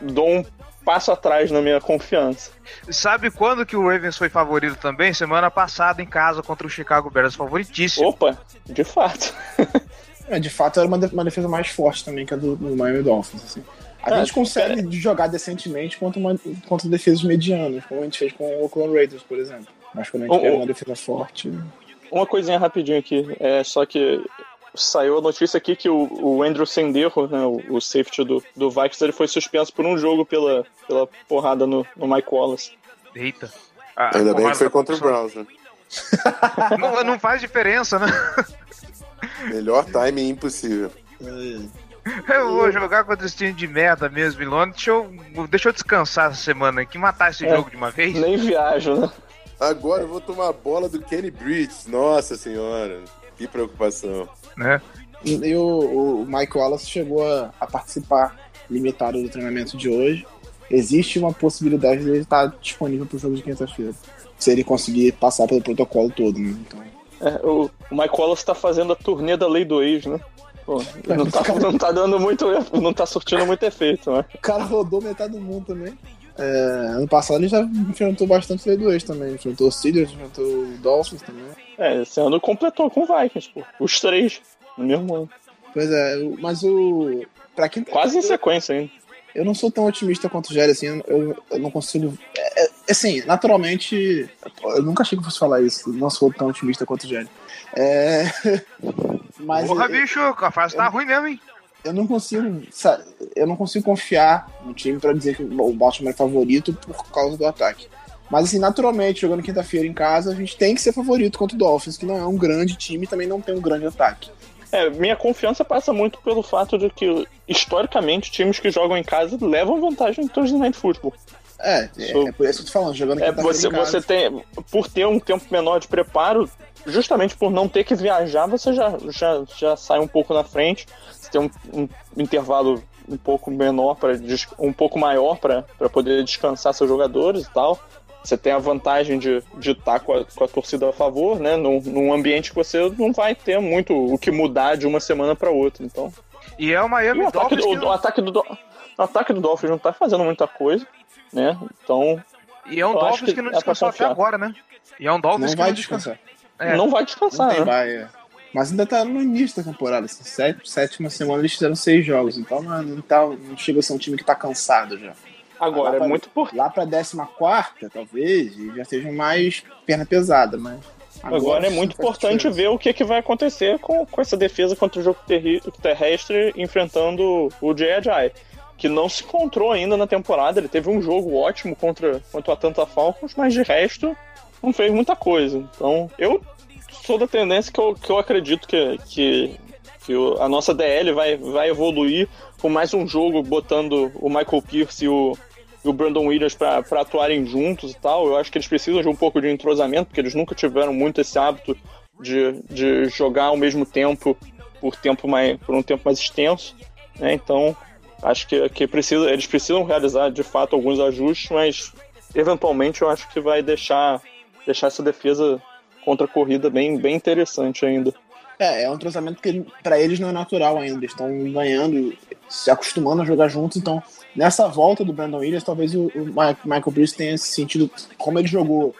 dou um passo atrás na minha confiança. Sabe quando que o Ravens foi favorito também? Semana passada em casa contra o Chicago Bears, favoritíssimo. Opa, de fato. É, de fato, era uma, uma defesa mais forte também que a do, do Miami Dolphins. Assim. A É, gente consegue jogar decentemente contra, uma, contra defesas medianas, como a gente fez com o Oakland Raiders, por exemplo. Mas quando a gente Ô, pega uma defesa forte. Uma coisinha rapidinho aqui, é só que saiu a notícia aqui que o, o Andrew Senderro, né, o, o safety do, do Vikings, ele foi suspenso por um jogo pela, pela porrada no, no Mike Wallace. Eita. A- a Ainda bem que foi contra o. Browns, né? Não, não faz diferença, né? Melhor timing impossível. Eu vou jogar contra esse time de merda mesmo, em Londres. Deixa eu, deixa eu descansar essa semana aqui, matar esse É. jogo de uma vez. Nem viajo, né? Agora eu vou tomar a bola do Kenny Bridges. Nossa senhora, que preocupação. Né? E o, o Mike Wallace chegou a, a participar limitado do treinamento de hoje. Existe uma possibilidade dele estar disponível para o jogo de quinta-feira. Se ele conseguir passar pelo protocolo todo, né? Então, É, o, o Mike Wallace tá fazendo a turnê da Lei do Ex, né? Pô, não, tá, não tá dando muito. Não tá surtindo muito efeito, né? o cara rodou metade do mundo também. É, ano passado ele já enfrentou bastante lei do ex também. Enfrentou o Steelers, enfrentou o Dolphins também. É, esse ano completou com o Vikings, pô. Os três, no mesmo ano. Pois é, mas o. Pra quem Quase em sequência ainda. Eu não sou tão otimista quanto o Jerry, assim, eu, eu não consigo. É, é, assim, naturalmente. Eu nunca achei que fosse falar isso. Não sou tão otimista quanto o Jerry. É. Mas Porra, eu, bicho, a fase tá ruim mesmo, hein? Eu não consigo. Eu não consigo confiar no time pra dizer que o Baltimore é favorito por causa do ataque. Mas assim, naturalmente, jogando quinta-feira em casa, a gente tem que ser favorito contra o Dolphins, que não é um grande time e também não tem um grande ataque. É, minha confiança passa muito pelo fato de que, historicamente, times que jogam em casa levam vantagem em Thursday Night Football. É, é, é por isso que eu tô falando, jogando É, quinta-feira você, em casa. você tem, por ter um tempo menor de preparo, justamente por não ter que viajar, você já, já, já sai um pouco na frente. Você tem um, um intervalo um pouco menor para um pouco maior para poder descansar seus jogadores e tal. Você tem a vantagem de de estar com, a, com a torcida a favor, né? Num, num ambiente que você não vai ter muito o que mudar de uma semana para outra. Então, E é o e Miami o ataque, Dolphins do, o, ataque do, Do- o ataque do Dolphins não tá fazendo muita coisa, né? Então, E é um Dolphins que que não é descansou até agora, né? E é um Dolphins Não que vai não descansou. descansar. É. não vai Não descansar, tem né? é. Mas ainda tá no início da temporada. Assim, sete, sétima semana eles fizeram seis jogos. Então não, não, tá, não chega a ser um time que tá cansado já. Agora, é pra- muito importante. Lá pra décima quarta, talvez, já sejam mais perna pesada, mas. Agora, é muito não faz importante ver o que, que vai acontecer com, com essa defesa contra o jogo terrestre enfrentando o J.J. Que não se encontrou ainda na temporada. Ele teve um jogo ótimo contra, contra o Atlanta Falcons, mas de resto não fez muita coisa. Então, eu sou da tendência que eu, que eu acredito que, que, que a nossa DL vai, vai evoluir com mais um jogo botando o Michael Pierce e o, e o Brandon Williams para atuarem juntos e tal. Eu acho que eles precisam de um pouco de entrosamento, porque eles nunca tiveram muito esse hábito de, de jogar ao mesmo tempo por, tempo mais, por um tempo mais extenso. Né? Então, acho que, que precisa, eles precisam realizar de fato alguns ajustes, mas eventualmente eu acho que vai deixar, deixar essa defesa contra a corrida bem, bem interessante ainda. É, é um entrosamento que para eles não é natural ainda. Eles estão ganhando, se acostumando a jogar juntos. Então, nessa volta do Brandon Williams, talvez o, o Michael Bruce tenha sentido como ele jogou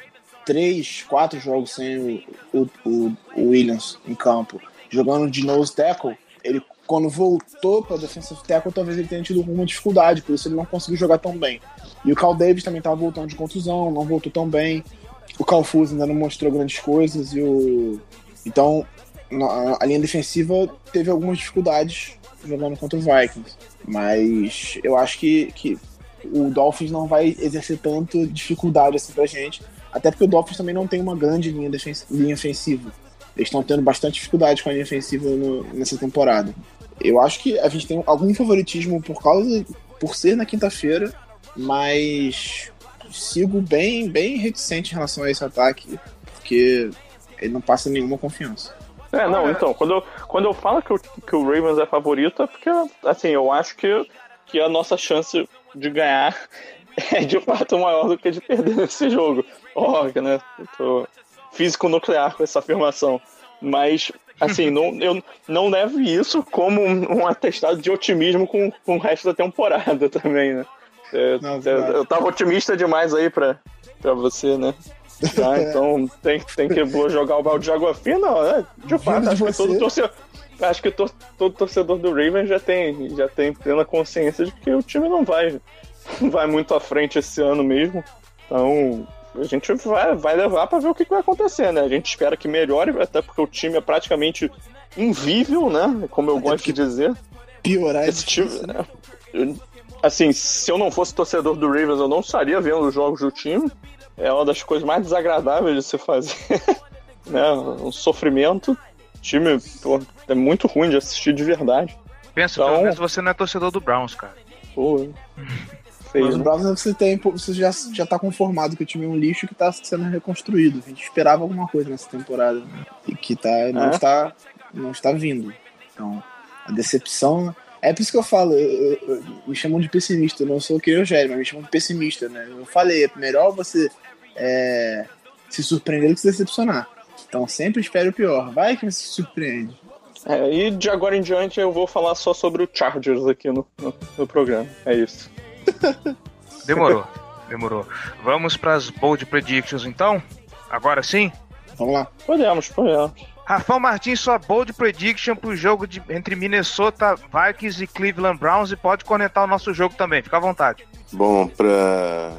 três, quatro jogos sem o, o, o Williams em campo, jogando de nose tackle. Ele, quando voltou para defensive tackle, talvez ele tenha tido alguma dificuldade, por isso ele não conseguiu jogar tão bem. E o Cal Davis também estava voltando de contusão, não voltou tão bem. O Cal Fuz ainda não mostrou grandes coisas e o então a linha defensiva teve algumas dificuldades jogando contra o Vikings. Mas eu acho que, que o Dolphins não vai exercer tanto dificuldade assim pra gente. Até porque o Dolphins também não tem uma grande linha, linha ofensiva. Eles estão tendo bastante dificuldade com a linha ofensiva no, nessa temporada. Eu acho que a gente tem algum favoritismo por causa por ser na quinta-feira, mas sigo bem bem reticente em relação a esse ataque, porque ele não passa nenhuma confiança. É, não, então, quando eu, quando eu falo que o, que o Ravens é favorito, é porque, assim, eu acho que, que a nossa chance de ganhar é de fato maior do que de perder nesse jogo. Óbvio, né? Eu tô físico nuclear com essa afirmação. Mas, assim, não, eu não levo isso como um, um atestado de otimismo com, com o resto da temporada também, né? É, não, é, eu tava otimista demais aí pra, pra você, né? Então tem, tem que jogar o balde de água fina, né? De fato, acho que todo torcedor. Acho que to, todo torcedor do Ravens já tem, já tem plena consciência de que o time não vai, vai muito à frente esse ano mesmo. Então, a gente vai, vai levar para ver o que, que, vai acontecer, né? A gente espera que melhore, até porque o time é praticamente invível, né? Como eu é gosto de dizer. Piorar esse time, né? Assim, se eu não fosse torcedor do Ravens, eu não estaria vendo os jogos do time é uma das coisas mais desagradáveis de se fazer. né? Um sofrimento. O time pô, é muito ruim de assistir de verdade. Pensa, então, pelo menos você não é torcedor do Browns, cara. Pô. Feio, Mas o né? Browns você tem, você já, já tá conformado que o time é um lixo que tá sendo reconstruído. A gente esperava alguma coisa nessa temporada. E que tá, não, é? está, não está vindo. Então, a decepção é por isso que eu falo, eu, eu, eu, me chamam de pessimista, eu não sou o que eu gero, mas me chamam de pessimista, né? Eu falei, é melhor você é, se surpreender do que se decepcionar. Então sempre espere o pior, vai que você se surpreende. É, e de agora em diante eu vou falar só sobre o Chargers aqui no, no, no programa, é isso. Demorou, demorou. Vamos para as bold predictions então? Agora sim? Vamos lá. Podemos, podemos. Rafão Martins, sua bold prediction pro jogo de, entre Minnesota Vikings e Cleveland Browns e pode conectar o nosso jogo também, fica à vontade. Bom, pra,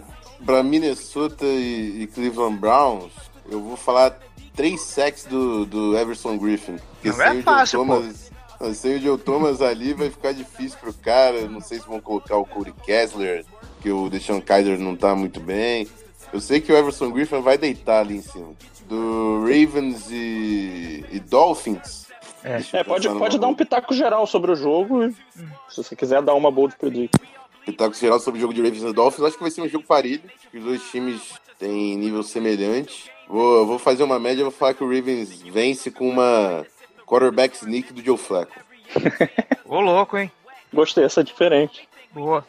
pra Minnesota e, e Cleveland Browns, eu vou falar três sacks do, do Everson Griffin. Não é fácil, Thomas, pô. Sem o Joe Thomas ali vai ficar difícil pro cara. Não sei se vão colocar o Cody Kessler, que o Deshaun Kaiser não tá muito bem. Eu sei que o Everson Griffin vai deitar ali em cima do Ravens e, e Dolphins. É, é pode, pode dar um pitaco geral sobre o jogo, se você quiser dar uma bold prediction. Pitaco geral sobre o jogo de Ravens e Dolphins, acho que vai ser um jogo parelho, os dois times têm nível semelhante. Vou, vou fazer uma média, vou falar que o Ravens vence com uma quarterback sneak do Joe Flacco. Ô louco, hein? Gostei, essa é diferente. Boa.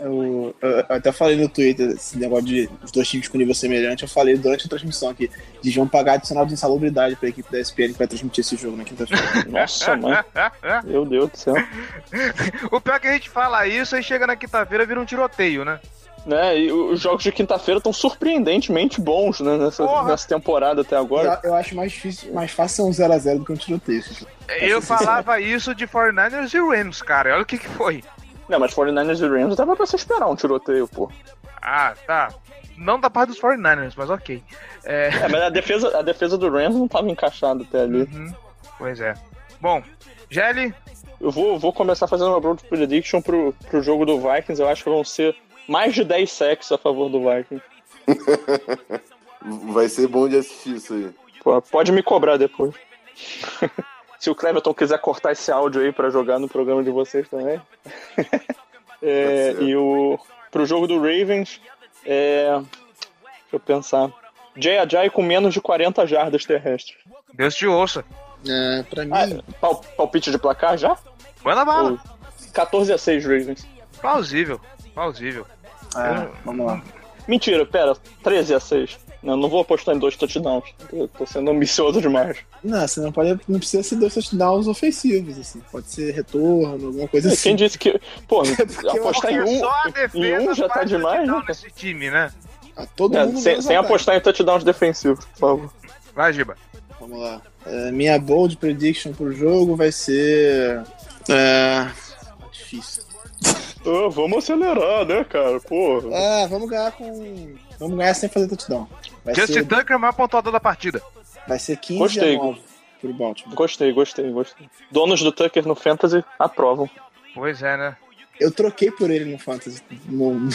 Eu, eu, até falei no Twitter esse negócio de os dois times com nível semelhante. Eu falei durante a transmissão aqui. Deviam pagar adicional de insalubridade pra equipe da ESPN que vai transmitir esse jogo na quinta-feira. Nossa, mãe. Meu Deus do céu. o pior é que a gente fala isso e chega na quinta-feira vira um tiroteio, né? Né, e os jogos de quinta-feira estão surpreendentemente bons, né, nessa, nessa temporada até agora. Eu, eu acho mais difícil, mais fácil ser um 0x0 do que um tiroteio. Eu falava isso de 49ers e Rams, cara. Olha o que, que foi. Não, mas 49ers e Rams dava pra você esperar um tiroteio, pô. Ah, tá. Não da parte dos 49ers, mas ok. É... é, mas a defesa, a defesa do Rams não tava encaixada até ali. Uhum. Pois é. Bom, Gelli? Eu vou, vou começar fazendo uma broad prediction pro, pro jogo do Vikings. Eu acho que vão ser mais de 10 sacks a favor do Vikings. Vai ser bom de assistir isso aí. Pô, pode me cobrar depois. Se o Cleverton quiser cortar esse áudio aí pra jogar no programa de vocês também. É, e o pro jogo do Ravens, é, deixa eu pensar. Jay Ajay com menos de 40 jardas terrestres. Deus te ouça. É, pra mim. Ah, pal- palpite de placar já? Manda bala. Ou 14 a 6 Ravens. Plausível. Plausível. É, vamos lá. Mentira, pera, 13 a 6. Não, não vou apostar em dois touchdowns. Eu tô sendo ambicioso demais. Não, você não pode. Não precisa ser dois touchdowns ofensivos, assim. Pode ser retorno, alguma coisa assim. Quem disse que. Pô, eu apostar em Porque um, só a em defesa um já tá demais, né? nesse time, né? Ah, todo É, mundo sem, sem apostar em touchdowns defensivos, por favor. Vai, Giba. Vamos lá. É, minha bold prediction pro jogo vai ser. É. Difícil. Ah, vamos acelerar, né, cara? Pô. Ah, vamos ganhar com. Vamos ganhar sem fazer touchdown. Vai Justin ser, Tucker é o maior pontuador da partida. vai ser 15 Gostei. a 9 pro Baltimore. Gostei, gostei, gostei. Donos do Tucker no Fantasy aprovam. Pois é, né? Eu troquei por ele no Fantasy. No,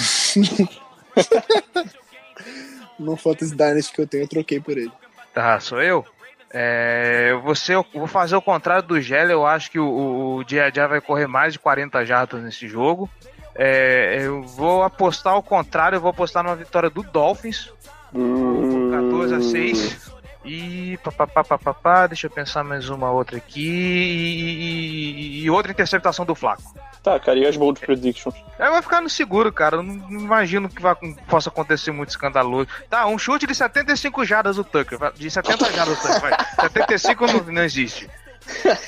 no Fantasy Dynasty que eu tenho, eu troquei por ele. Tá, sou eu? É, você, eu vou fazer o contrário do Gelo. Eu acho que o, o Dia Dia vai correr mais de 40 jardas nesse jogo. É, eu vou apostar ao contrário. Eu vou apostar numa vitória do Dolphins por 14 a 6. E papapá, deixa eu pensar mais uma outra aqui. E, e- e outra interceptação do Flaco. Tá, cara, e as bold predictions? Aí vai ficar no seguro, cara. Eu não, não imagino que vai, possa acontecer muito escandaloso. Tá, um chute de 75 jardas do Tucker. De 70 jardas do Tucker, vai. 75 não, não existe.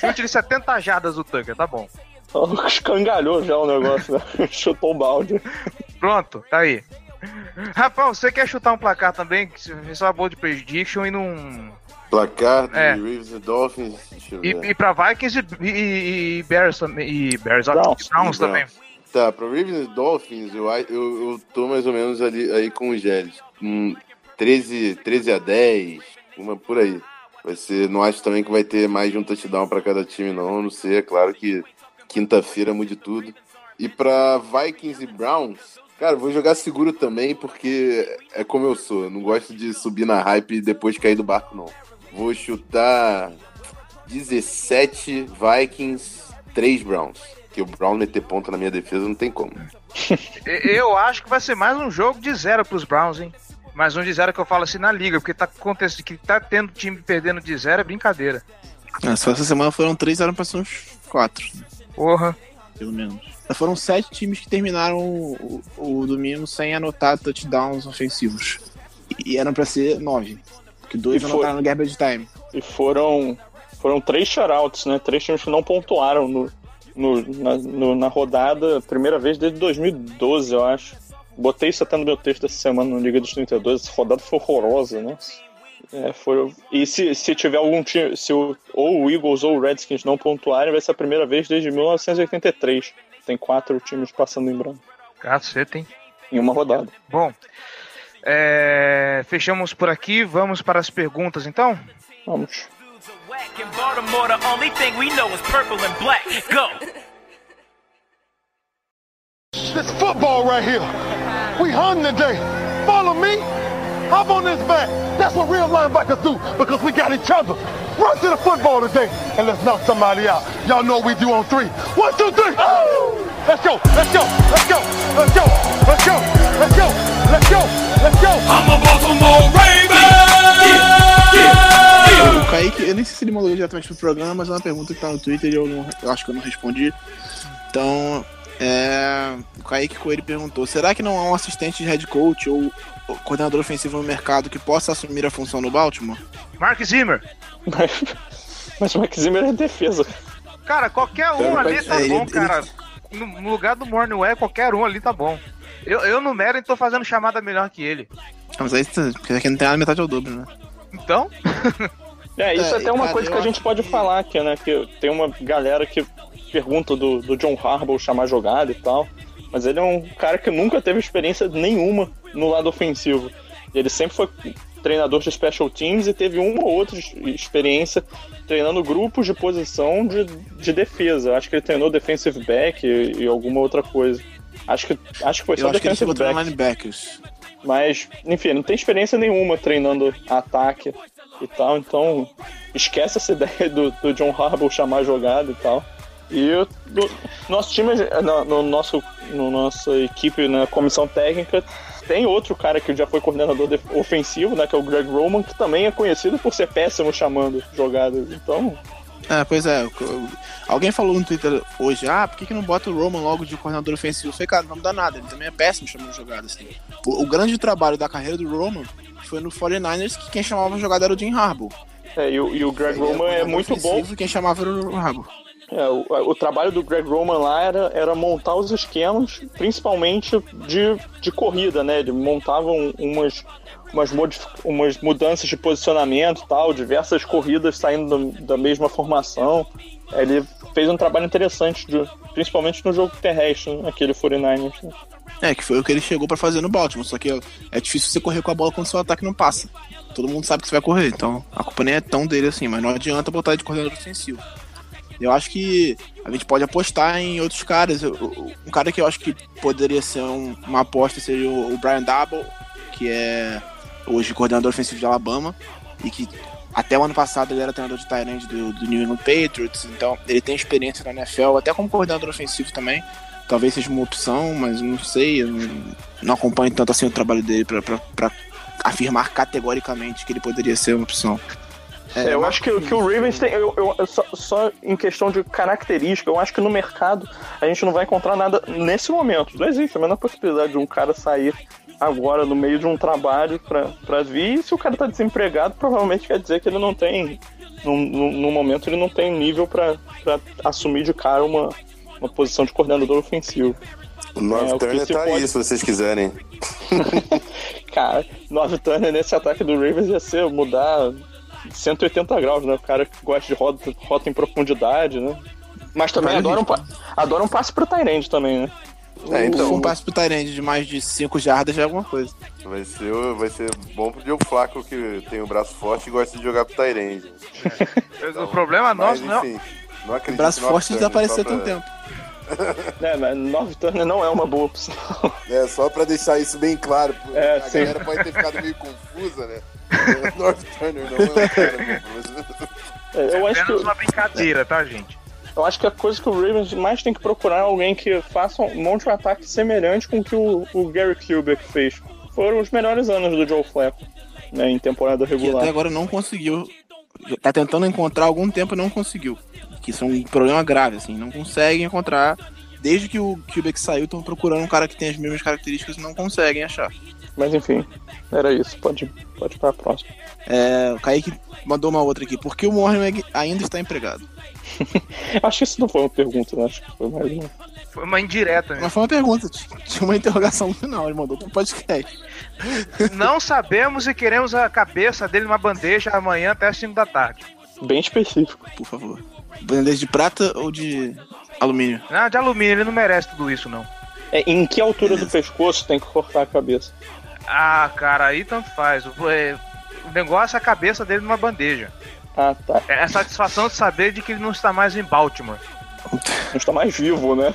Chute de 70 jardas do Tucker, tá bom. Escangalhou já o negócio, né? Chutou o balde. Pronto, tá aí. Rapaz, você quer chutar um placar também? Que só a boa de prediction e não. Placar de É. Ravens e Dolphins. Deixa eu E, ver. e pra Vikings e, e- e Bears também. E Bears, Browns. e Browns também. Tá, pra Ravens e Dolphins, eu, eu, eu tô mais ou menos ali aí com os Gélios. Um 13, 13 a 10, uma por aí. Vai ser, não acho também que vai ter mais de um touchdown pra cada time, não. a Não sei, é claro que quinta-feira mude tudo. E pra Vikings e Browns, cara, vou jogar seguro também, porque é como eu sou. eu Não gosto de subir na hype e depois cair do barco, não. Vou chutar 17 Vikings, 3 Browns. Que o Brown meter ponta na minha defesa não tem como. Eu acho que vai ser mais um jogo de zero pros Browns, hein? Mais um de zero que eu falo assim na liga, porque tá acontecendo que tá tendo time perdendo de zero é brincadeira. Ah, só essa semana foram três, eram pra ser uns quatro, Porra. pelo menos. Foram sete times que terminaram o, o domingo sem anotar touchdowns ofensivos. E eram pra ser nove. Que dois E foi- anotaram no garbage time. E foram, foram três shoutouts, né? Três times que não pontuaram no, no- na, no- na rodada, primeira vez desde 2012, eu acho. Botei isso até no meu texto essa semana no Liga dos 32. Essa rodada foi horrorosa, né? É, foi... E se, se tiver algum time, se o, ou o Eagles ou o Redskins não pontuarem, vai ser a primeira vez desde 1983. Tem quatro times passando em branco Caceta, hein? em uma rodada. Bom, é, fechamos por aqui. Vamos para as perguntas, então? Vamos. This football right here. We hung today. Follow me. Hop on this back. That's what real linebackers do because we got each other. Run to the football today and let's knock somebody out. Y'all know what we do on three. One, two, three. Let's go. Let's go. Let's go. Let's go. Let's go. Let's go. Let's go. Let's go. I'm a Baltimore Raven! O Kaique, eu nem sei se ele mandou diretamente pro programa, mas é uma pergunta que tá no Twitter e eu, não, eu acho que eu não respondi. Então, é, o Kaique Coelho perguntou: será que não há um assistente de head coach ou coordenador ofensivo no mercado que possa assumir a função no Baltimore? Mark Zimmer. Mas, o Max Zimmer é defesa. Cara, qualquer um ali tá É, ele- bom, ele- cara. No, no lugar do Mornwell, qualquer um ali tá bom. Eu, eu no Meren tô fazendo chamada melhor que ele. Ah, Mas aí porque aqui não tem nada metade ao dobro, né? Então, É, isso É, é até uma cara, coisa que a gente pode que- falar aqui, né? Que tem uma galera que pergunta do, do John Harbaugh chamar jogada e tal. Mas ele é um cara que nunca teve experiência nenhuma no lado ofensivo. Ele sempre foi treinador de special teams e teve uma ou outra experiência treinando grupos de posição de, de defesa. Acho que ele treinou defensive back e, e alguma outra coisa. Acho que, acho que foi Eu só acho que ele defensive a treinar back. linebackers. Mas, enfim, não tem experiência nenhuma treinando ataque e tal, então esquece essa ideia do, do John Harbaugh chamar jogada e tal. E o do, nosso time, no, no, nosso, no nossa equipe, na comissão técnica, tem outro cara que já foi coordenador ofensivo, né, que é o Greg Roman, que também é conhecido por ser péssimo chamando jogadas. Então, é, pois é. Alguém falou no Twitter hoje, ah, por que, que não bota o Roman logo de coordenador ofensivo? Eu falei, cara, não dá nada, ele também é péssimo chamando jogadas. Assim. O, o, grande trabalho da carreira do Roman foi no 49ers, que quem chamava a jogada era o Jim Harbaugh. É, e o, e o Greg Roman é muito bom. Quem chamava era o Harbaugh. É, o, o, trabalho do Greg Roman lá era, era montar os esquemas, principalmente de, de corrida, né? Ele montava umas, umas, umas mudanças de posicionamento tal, diversas corridas saindo da, da mesma formação. Ele fez um trabalho interessante, de, principalmente no jogo terrestre, né, aquele 49ers. Né? É, que foi o que ele chegou para fazer no Baltimore, só que é difícil você correr com a bola quando seu ataque não passa. Todo mundo sabe que você vai correr, então a culpa nem é tão dele assim, mas não adianta botar ele de coordenador ofensivo. Eu acho que a gente pode apostar em outros caras. Um cara que eu acho que poderia ser um, uma aposta seria o Brian Double, que é hoje coordenador ofensivo de Alabama, e que até o ano passado ele era treinador de Tyrande do, do New England Patriots, então ele tem experiência na NFL, até como coordenador ofensivo também. Talvez seja uma opção, mas não sei, eu não, não acompanho tanto assim o trabalho dele para afirmar categoricamente que ele poderia ser uma opção. É, eu acho que, que o Ravens tem. Eu, eu, só, só, em questão de característica, eu acho que no mercado a gente não vai encontrar nada nesse momento. Não existe a menor possibilidade de um cara sair agora no meio de um trabalho para vir. E se o cara tá desempregado, provavelmente quer dizer que ele não tem. No, no, no momento ele não tem nível para assumir de cara uma, uma posição de coordenador ofensivo. O North é, Turner tá pode... aí, se vocês quiserem. cara, North Turner nesse ataque do Ravens ia ser mudar 180 graus, né? O cara que gosta de rota, rota em profundidade, né? Mas também adora um, adora um passe pro Tyrande também, né? É, então, um passe pro Tyrande de mais de 5 jardas já é alguma coisa. Vai ser, vai ser bom pro Diogo Flaco, que tem o um braço forte e gosta de jogar pro Tyrande. É. Então, o problema nosso não... Enfim, não acredito o braço forte desapareceu pra... tem um tempo. é, mas North Turner não é uma boa opção. É, só pra deixar isso bem claro. É, a sim. galera pode ter ficado meio confusa, né? North Turner não é um cara. É, eu acho que... uma brincadeira, tá, gente? Eu acho que a coisa que o Ravens mais tem que procurar é alguém que faça um monte de ataque semelhante com o que o, o Gary Kubiak fez. Foram os melhores anos do Joe Flacco, né, em temporada regular. Que até agora não conseguiu. Tá tentando encontrar algum tempo e não conseguiu. Que isso é um problema grave, assim. Não consegue encontrar. Desde que o Kubiak saiu, estão procurando um cara que tem as mesmas características e não conseguem achar. Mas enfim, era isso. Pode, pode ir pra próxima. É, o Kaique mandou uma outra aqui. Por que o Mohamed ainda está empregado? Acho que isso não foi uma pergunta, né? Acho que foi mais uma. Foi uma indireta, né? Mas foi uma pergunta. Tinha uma interrogação no final, ele mandou pro podcast. Não sabemos e queremos a cabeça dele numa bandeja amanhã até as 5 da tarde. Bem específico. Por favor. Bandeja de prata ou de alumínio? Não, de alumínio, ele não merece tudo isso, não. É, em que altura do pescoço tem que cortar a cabeça? Ah, cara, aí tanto faz. O, é, o negócio é a cabeça dele numa bandeja. Ah, tá. É a satisfação de saber de que ele não está mais em Baltimore. Não está mais vivo, né?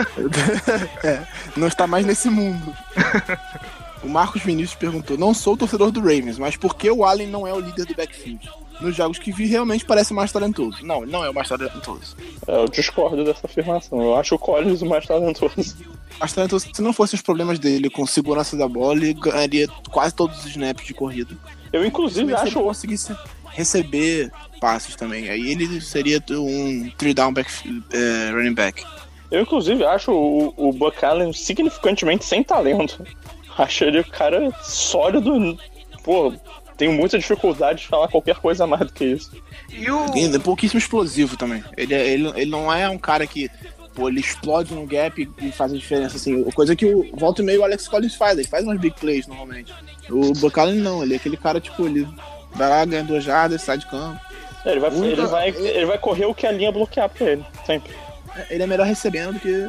é, não está mais nesse mundo. O Marcos Vinícius perguntou: Não sou torcedor do Ravens, mas por que o Allen não é o líder do backfield? Nos jogos que vi, realmente parece mais talentoso. Não, ele não é o mais talentoso. É, eu discordo dessa afirmação. Eu acho o Collins o mais talentoso. Mais talentoso, se não fossem os problemas dele com segurança da bola, ele ganharia quase todos os snaps de corrida. Eu, inclusive, acho. Se ele conseguisse receber passes também. Aí ele seria um three down back, uh, running back. Eu, inclusive, acho o, o Buck Allen significantemente sem talento. Acho ele o cara sólido. Pô, tenho muita dificuldade de falar qualquer coisa mais do que isso. E o... Ele é pouquíssimo explosivo também. Ele, é, ele, ele não é um cara que pô, ele explode no gap e faz a diferença, assim. Coisa que o volta e meio o Alex Collins faz, ele faz umas big plays normalmente. O Buck Allen não, ele é aquele cara, tipo, ele vai lá, ganha duas jardas, sai de campo. É, ele, vai, ele, vai, ele vai correr o que a linha bloquear pra ele, sempre. É, ele é melhor recebendo do que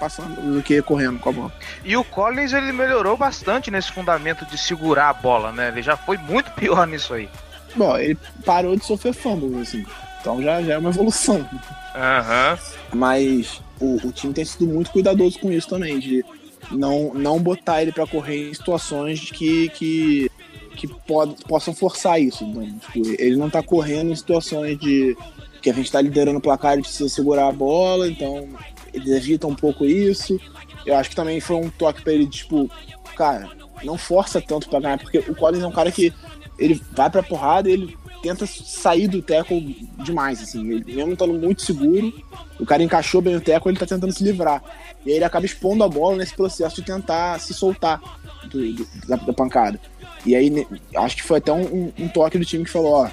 passando, do que correndo com a bola. E o Collins, ele melhorou bastante nesse fundamento de segurar a bola, né? Ele já foi muito pior nisso aí. Bom, ele parou de sofrer fumbles, assim. Então já, já é uma evolução. Uhum. Mas o, o time tem sido muito cuidadoso com isso também, de não, não botar ele para correr em situações que, que, que pod, possam forçar isso. Então, tipo, ele não tá correndo em situações de que a gente tá liderando o placar e precisa segurar a bola, então ele evita um pouco isso. Eu acho que também foi um toque para ele, tipo, cara, não força tanto para ganhar, porque o Collins é um cara que ele vai pra porrada e ele tenta sair do tackle demais, assim. Ele, mesmo estando muito seguro, o cara encaixou bem o tackle, ele tá tentando se livrar. E aí ele acaba expondo a bola nesse processo de tentar se soltar do, do, da, da, pancada. E aí acho que foi até um, um, um, toque do time que falou, ó,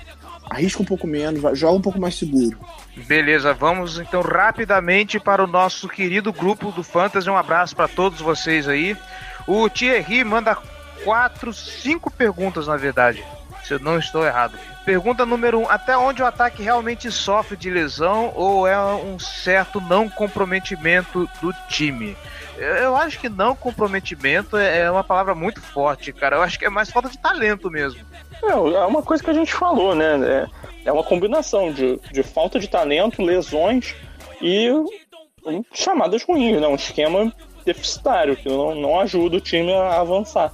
arrisca um pouco menos, joga um pouco mais seguro. Beleza, vamos então rapidamente para o nosso querido grupo do Fantasy. Um abraço para todos vocês aí. O Thierry manda quatro, cinco perguntas, na verdade. Se eu não estou errado. Pergunta número um: até onde o ataque realmente sofre de lesão ou é um certo não comprometimento do time? Eu acho que não comprometimento é, é uma palavra muito forte, cara. Eu acho que é mais falta de talento mesmo. É, uma coisa que a gente falou, né? É, é uma combinação de, de falta de talento, lesões e chamadas ruins, né? Um esquema deficitário que não, não ajuda o time a avançar.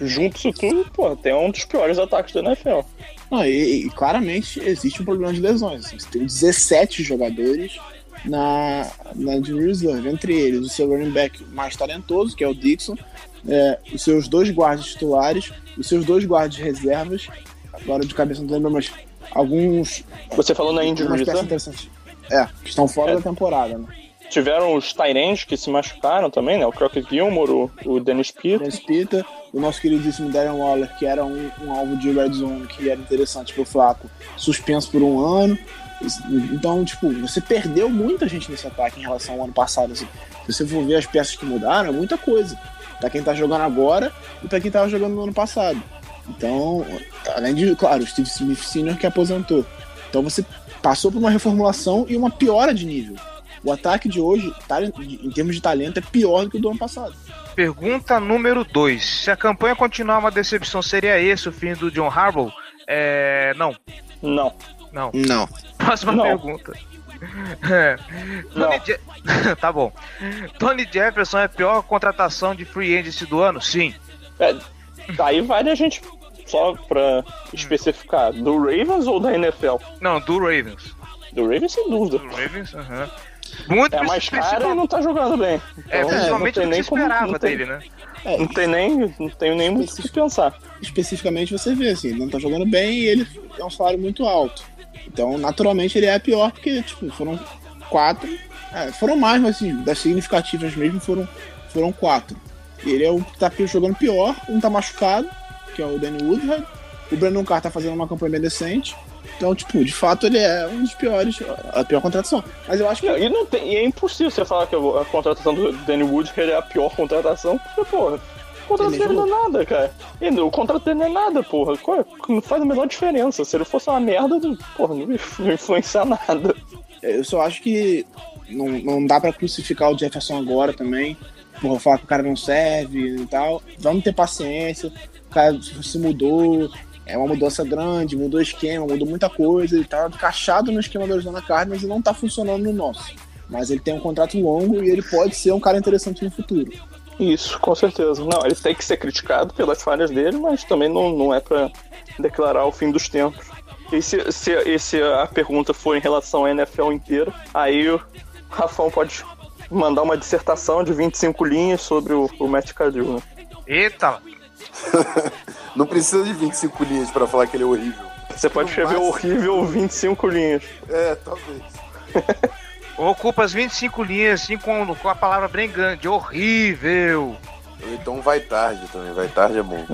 Junto isso tudo, pô, tem um dos piores ataques da NFL. E, e, claramente existe um problema de lesões. Assim, você tem 17 jogadores na, na Reserve. Entre eles, o seu running back mais talentoso, que é o Dixon, é, os seus dois guardas titulares, os seus dois guardas reservas. Agora de cabeça não lembro, mas alguns. Você falou na Indy Reserve? É, que estão fora é. da temporada, né? Tiveram os Tyrants que se machucaram também, né? O Crockett Gilmore, o, o Dennis Pitta. Dennis Pitta, o nosso queridíssimo Darren Waller, que era um, um alvo de red zone que era interessante pro Flaco, suspenso por um ano. Então, tipo, você perdeu muita gente nesse ataque em relação ao ano passado. Assim. Se você for ver as peças que mudaram, é muita coisa. Pra quem tá jogando agora e pra quem tava jogando no ano passado. Então, além de, claro, o Steve Smith Sr. que aposentou. Então você passou por uma reformulação e uma piora de nível. O ataque de hoje, em termos de talento, é pior do que o do ano passado. Pergunta número 2. Se a campanha continuar uma decepção, seria esse o fim do John Harbaugh? É. Não. Não. Não. Não. Próxima não. pergunta. É. Je... tá bom. Tony Jefferson é a pior contratação de free agency do ano? Sim. É, daí vale a gente, só pra especificar, do Ravens ou da NFL? Não, do Ravens. Do Ravens, sem dúvida. Do Ravens, aham. Muito é mais caro e não tá jogando bem. É, então, é, principalmente não, nem como, esperava não tem, dele, né? É, não tem nem, não tenho nem muito o que pensar. Especificamente você vê, assim, ele não tá jogando bem e ele é um salário muito alto. Então, naturalmente, ele é pior porque, tipo, foram quatro. É, foram mais, mas assim, das significativas mesmo foram, foram quatro. Ele é o que tá jogando pior, um tá machucado, que é o Danny Woodhead. O Brandon Carr tá fazendo uma campanha bem decente. Então, tipo, de fato ele é um dos piores, a pior contratação. Mas eu acho que. E, não tem, e é impossível você falar que a contratação do Danny Wood é a pior contratação, porque, porra. O contrato dele não é nada, cara. E o contrato dele não é nada, porra. Não faz a menor diferença. Se ele fosse uma merda, porra, não, não influencia nada. Eu só acho que não, não dá pra crucificar o Jefferson agora também. Porra, falar que o cara não serve e tal. Vamos ter paciência. O cara se mudou, é uma mudança grande, mudou o esquema, mudou muita coisa. Ele tá encaixado no esquema do Arizona Cardinals e não tá funcionando no nosso. Mas ele tem um contrato longo e ele pode ser um cara interessante no futuro. Isso, com certeza. Não, ele tem que ser criticado pelas falhas dele, mas também não, não é para declarar o fim dos tempos. E se, se, e se a pergunta for em relação à NFL inteira, aí o Rafão pode mandar uma dissertação de 25 linhas sobre o, o Matt Cadill, né? Eita! Não precisa de 25 linhas para falar que ele é horrível. Você pode escrever horrível 25 linhas. É, talvez. Ocupa as 25 linhas assim com, com a palavra bem grande, horrível. Então vai tarde também, vai tarde é bom.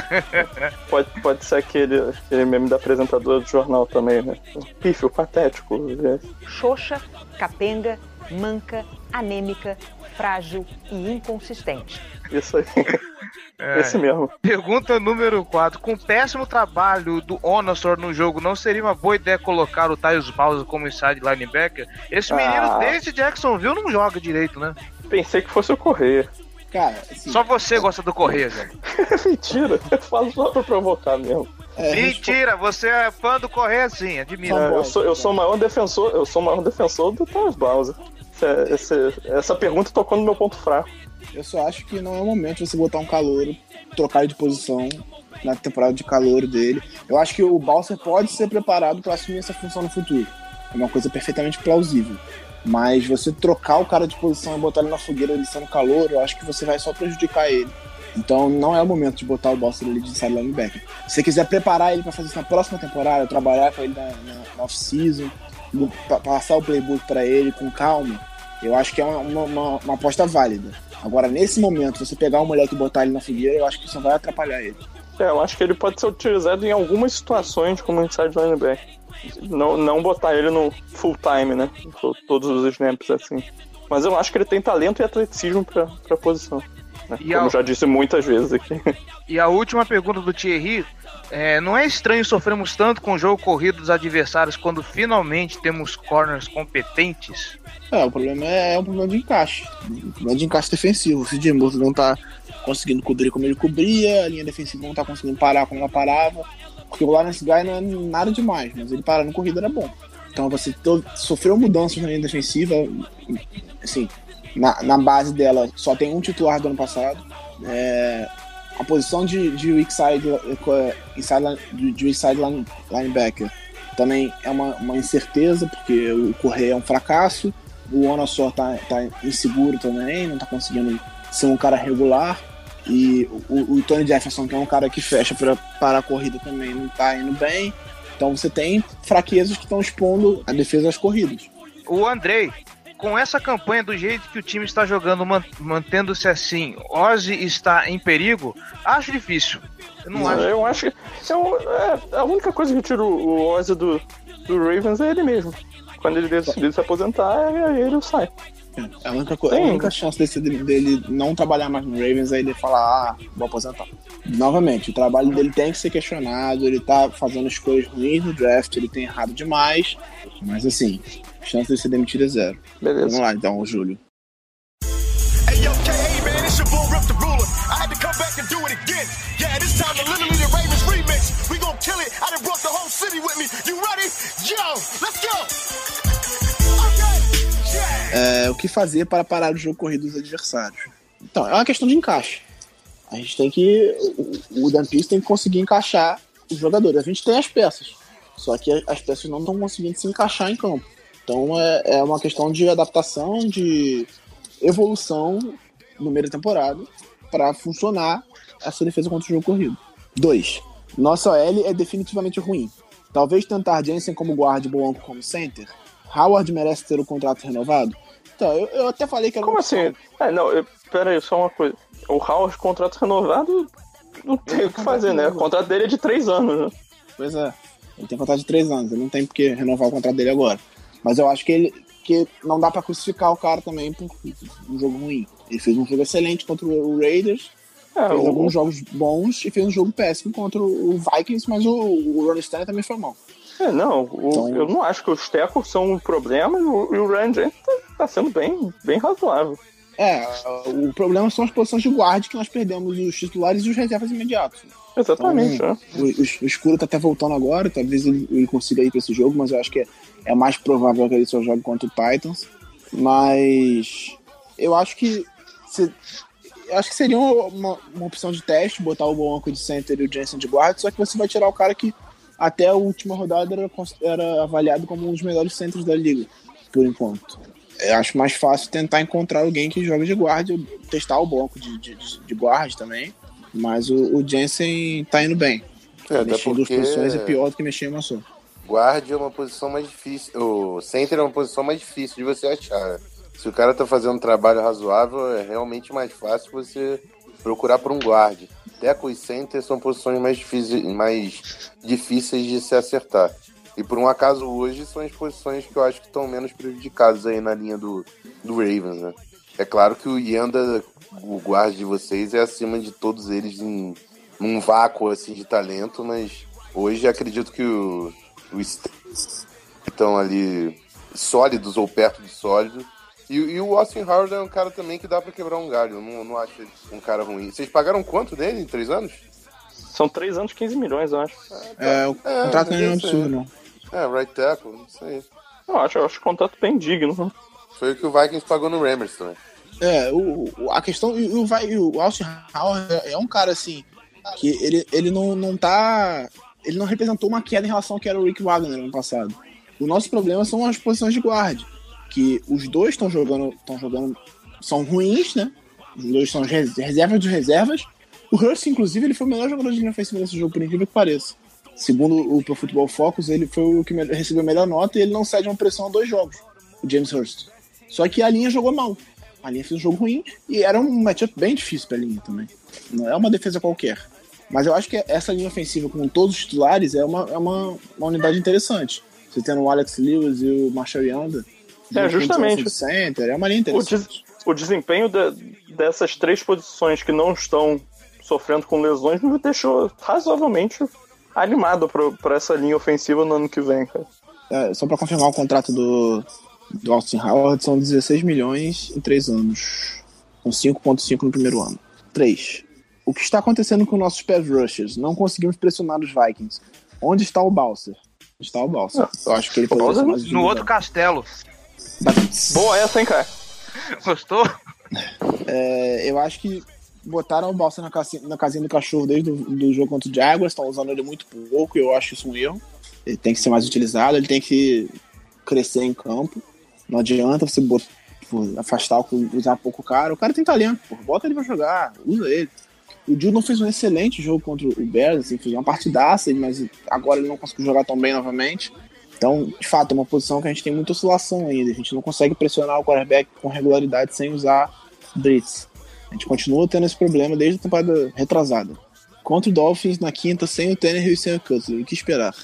pode, pode ser aquele, aquele meme da apresentadora do jornal também, né? Pífio, patético. Né? Xoxa, capenga, manca, anêmica, frágil e inconsistente. Isso aí. É. Esse mesmo. Pergunta número 4. Com o péssimo trabalho do Onosor no jogo, não seria uma boa ideia colocar o Tyus Bowser como inside linebacker? Esse ah. menino desde Jacksonville não joga direito, né? Pensei que fosse o Correia. Cara, assim, só você gosta do Correia, Zé. Mentira, eu falo só pra provocar mesmo. É, Mentira, você é fã do Correia sim, admito. É, eu, sou, eu sou o maior defensor, eu sou maior defensor do Tyus Bowser. Essa, essa, essa pergunta tocou no meu ponto fraco. Eu só acho que não é o momento de você botar um calor, trocar ele de posição na temporada de calor dele. Eu acho que o Balser pode ser preparado para assumir essa função no futuro. É uma coisa perfeitamente plausível. Mas você trocar o cara de posição e botar ele na fogueira ele sendo calor, eu acho que você vai só prejudicar ele. Então não é o momento de botar o Balser ali de inside linebacker. Se você quiser preparar ele para fazer isso na próxima temporada, trabalhar com ele na, na, na off-season, passar o playbook para ele com calma, eu acho que é uma, uma, uma, aposta válida. Agora, nesse momento, você pegar um moleque e botar ele na fogueira, eu acho que isso vai atrapalhar ele. É, eu acho que ele pode ser utilizado em algumas situações como inside linebacker. Não, não botar ele no full time, né? Todos os snaps assim. Mas eu acho que ele tem talento e atleticismo pra, pra posição. Né? Como a... já disse muitas vezes aqui. E a última pergunta do Thierry. É, não é estranho sofrermos tanto com o jogo corrido dos adversários quando finalmente temos corners competentes? É, o problema é, é um problema de encaixe. Um problema de encaixe defensivo. O Sid não tá conseguindo cobrir como ele cobria, a linha defensiva não tá conseguindo parar como ela parava. Porque o Lawrence Guy não é nada demais, mas ele parar no corrida era bom. Então você sofreu mudanças na linha defensiva, assim, na, na base dela só tem um titular do ano passado. É, a posição de, de weak side, inside, de, weak side line, linebacker também é uma, uma incerteza, porque o Correia é um fracasso, o Onassor tá, tá inseguro também, não tá conseguindo ser um cara regular. E o, o Tony Jefferson, que é um cara que fecha para parar a corrida também, não tá indo bem. Então você tem fraquezas que estão expondo a defesa às corridas. O Andrei, com essa campanha do jeito que o time está jogando, mantendo-se assim, Ozzy está em perigo? Acho difícil. Eu não, não acho. Eu acho que é, é, a única coisa que tira o Ozzy do, do Ravens é ele mesmo. Quando ele decidir se aposentar, é ele sai. É, a única, a única chance desse, dele não trabalhar mais no Ravens é ele falar, ah, vou aposentar. Novamente, o trabalho dele tem que ser questionado, ele tá fazendo escolhas ruins no draft, ele tem errado demais, mas assim, chance de ser demitido é zero. Beleza. Vamos lá então, Júlio. É, o que fazer para parar o jogo corrido dos adversários. Então, é uma questão de encaixe. A gente tem que. O, o Dan Pearce tem que conseguir encaixar os jogadores. A gente tem as peças, só que as peças não estão conseguindo se encaixar em campo. Então é, é uma questão de adaptação, de evolução no meio da temporada para funcionar essa defesa contra o jogo corrido. Dois, nossa OL é definitivamente ruim. Talvez tentar Jensen como guarda e Boanco como center. Howard merece ter o contrato renovado? Então, eu, eu até falei que era Como assim? É, não, eu, pera aí, só uma coisa. O Howard, contrato renovado, não tem o que fazer, né? O contrato dele é de três anos, né? Pois é. Ele tem contrato de três anos, ele não tem porque renovar o contrato dele agora. Mas eu acho que ele que não dá para crucificar o cara também por um jogo ruim. Ele fez um jogo excelente contra o Raiders, é, fez o... alguns jogos bons e fez um jogo péssimo contra o Vikings, mas o, o Ron Stanley também foi mal. É, não, o, então... eu não acho que os tecos são um problema e o, e o Ryan James tá, tá, sendo bem, bem razoável. É, o problema são as posições de guarda que nós perdemos os titulares e os reservas imediatos. Exatamente, então, é. o, o, o, Escuro tá até voltando agora, talvez ele, ele consiga ir pra esse jogo, mas eu acho que é, mais provável que ele só jogue contra o Titans. Mas eu acho que se, eu acho que seria uma, uma, opção de teste, botar o Bonco de center e o Jensen de guarda, só que você vai tirar o cara que até a última rodada era, era avaliado como um dos melhores centros da liga, por enquanto. Eu acho mais fácil tentar encontrar alguém que joga de guarda, testar o banco de, de, de guarda também, mas o, o Jensen tá indo bem. É, mexer em duas posições é pior do que mexer em uma só. Guarda é uma posição mais difícil, o center é uma posição mais difícil de você achar. Se o cara tá fazendo um trabalho razoável, é realmente mais fácil você procurar por um guarde. Tackle e center são posições mais difíceis, mais difíceis de se acertar. E por um acaso hoje são as posições que eu acho que estão menos prejudicadas aí na linha do, do Ravens, né? É claro que o Yanda, o guarda de vocês, é acima de todos eles em num vácuo assim de talento, mas hoje acredito que o, o estão ali sólidos ou perto de sólidos e, e, o Austin Howard é um cara também que dá pra quebrar um galho. Eu não, não acho um cara ruim. Vocês pagaram quanto dele em três anos? São três anos, 15 milhões, eu acho. É, o é, contrato não é um absurdo, não. É, right tackle, não sei. Eu acho, eu acho o contrato bem digno. Foi o que o Vikings pagou no Rammers também. É, o, o- a questão. E o, vai, o Austin Howard é, é um cara assim. Que ele, ele não, não tá. Ele não representou uma queda em relação ao que era o Rick Wagner no ano passado. O nosso problema são as posições de guarda. Que os dois estão jogando. estão jogando. São ruins, né? Os dois são as res- reservas dos reservas. O Hurst, inclusive, ele foi o melhor jogador de linha ofensiva desse jogo, por incrível que pareça. Segundo o Pro Football Focus, ele foi o que recebeu a melhor nota e ele não cede uma pressão a dois jogos, o James Hurst. Só que a linha jogou mal. A linha fez um jogo ruim e era um matchup bem difícil pra linha também. Não é uma defesa qualquer. Mas eu acho que essa linha ofensiva com todos os titulares é uma, é uma, uma unidade interessante. Você tendo o Alex Lewis e o Marshall Yanda. É, justamente. Center, é uma linha O, interessante. des- o desempenho de- dessas três posições que não estão sofrendo com lesões me deixou razoavelmente animado para essa linha ofensiva no ano que vem, cara. É, só pra confirmar o contrato do, do Austin Howard, são 16 milhões em 3 anos. Com 5,5 no primeiro ano. 3. O que está acontecendo com nossos pass rushers? Não conseguimos pressionar os Vikings. Onde está o Balser? Onde está o Balser? Eu acho que ele poderia ser mais No outro castelo. Boa essa, hein, cara? Gostou? É, eu acho que botaram o Balser na, casi- na casinha do cachorro desde o do jogo contra o Jaguars, estão usando ele muito pouco, e eu acho isso um erro. Ele tem que ser mais utilizado, ele tem que crescer em campo. Não adianta você bot- tipo, afastar, usar pouco o cara. O cara tem talento, pô, bota ele pra jogar, usa ele. O Judon fez um excelente jogo contra o Bears, assim, fez uma partidaça, mas agora ele não conseguiu jogar tão bem novamente. Então, de fato, é uma posição que a gente tem muita oscilação ainda. A gente não consegue pressionar o quarterback com regularidade sem usar blitz. A gente continua tendo esse problema desde a temporada retrasada. Contra o Dolphins na quinta, sem o Tannehill e sem o Cutler. O que esperar?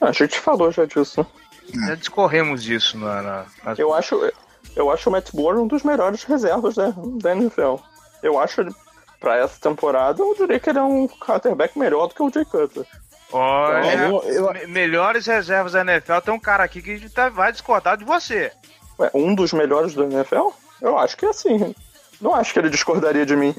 A gente falou já disso, né? Já discorremos disso na. na- Eu acho, eu acho o Matt Moore um dos melhores reservas né, da NFL. Eu acho pra essa temporada, eu diria que ele é um quarterback melhor do que o Jay Cutler. Olha, É, eu- eu- me- melhores reservas da NFL. Tem um cara aqui que tá- vai discordar de você. Ué, um dos melhores da NFL? Eu acho que é assim. Não acho que ele discordaria de mim.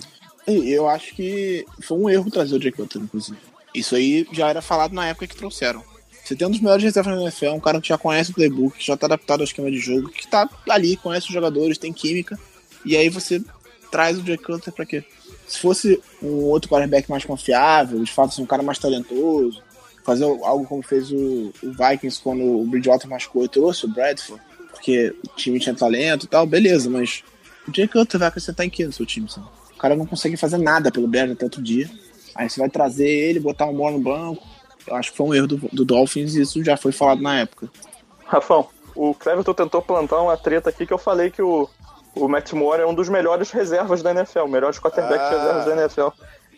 E eu acho que foi um erro trazer o Jay Cutler, inclusive. Isso aí já era falado na época que trouxeram. Você tem um dos melhores reservas da NFL, um cara que já conhece o playbook, que já tá adaptado ao esquema de jogo, que tá ali, conhece os jogadores, tem química. E aí você traz o Jay Cutler pra quê? Se fosse um outro quarterback mais confiável, de fato, assim, um cara mais talentoso, fazer algo como fez o, o Vikings quando o Bridgewater machucou e trouxe o Bradford, porque o time tinha talento e tal, beleza, mas o Jay Cutler vai acrescentar em quê no seu time, sabe? O cara não consegue fazer nada pelo Bears até outro dia. Aí você vai trazer ele, botar um Moore no banco. Eu acho que foi um erro do, do Dolphins e isso já foi falado na época. Rafão, o Cleverton tentou plantar uma treta aqui que eu falei que o, o Matt Moore é um dos melhores reservas da NFL, melhores quarterbacks Ah. reservas da NFL.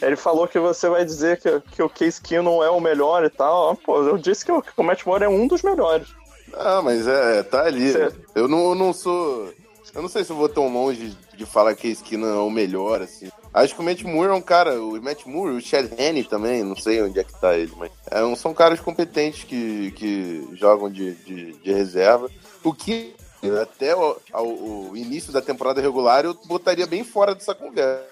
Ele falou que você vai dizer que, que o Case Keenum é o melhor e tal. Pô, eu disse que o, que o Matt Moore é um dos melhores. Ah, mas é, tá ali. Cê- Eu não, eu não sou. Eu não sei se eu vou tão longe de falar que a esquina é o melhor, assim. Acho que o Matt Moore é um cara. O Matt Moore, o Chad Henne também, não sei onde é que tá ele, mas. É, são caras competentes que, que jogam de, de, de reserva. O que até o, ao- o início da temporada regular eu botaria bem fora dessa conversa.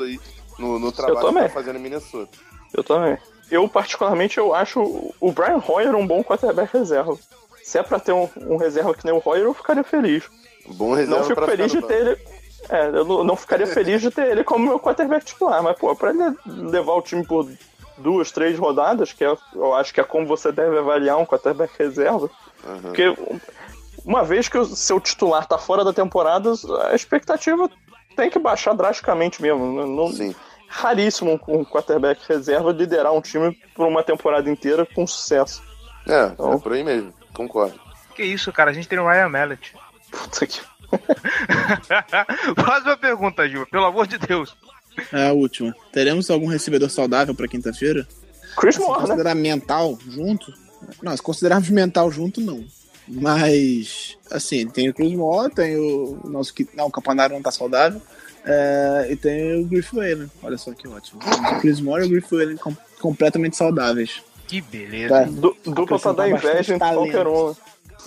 Aí no, no trabalho que tá fazendo em Minnesota. Eu também. Eu, particularmente, eu acho o Brian Hoyer um bom quarterback reserva. Se é pra ter um, um reserva que nem o Hoyer, eu ficaria feliz. Bom reserva Não fico feliz de ter ele. É, eu não, não ficaria feliz de ter ele como meu quarterback titular, mas, pô, pra ele levar o time por duas, três rodadas, que é, eu acho que é como você deve avaliar um quarterback reserva. Porque uma vez que o seu titular tá fora da temporada, a expectativa tem que baixar drasticamente mesmo. Não, não- Raríssimo um quarterback reserva liderar um time por uma temporada inteira com sucesso. É, Então- é por aí mesmo, concordo. Que isso, cara? A gente tem o Ryan Mallet. Puta que. Próxima pergunta, Gil. Pelo amor de Deus. É a última. Teremos algum recebedor saudável pra quinta-feira? Chris Se Moore, né? considerar mental junto? Não, se considerarmos mental junto, não. Mas, assim, tem o Cruz Moore, tem o nosso. Não, o Campanário não tá saudável. é, e tem o Griff Whalen. Olha só que ótimo. O Chris Moore e o Griff Whalen com- completamente saudáveis. Que beleza. Tá. Du- dupla pra dar inveja bastante qualquer um.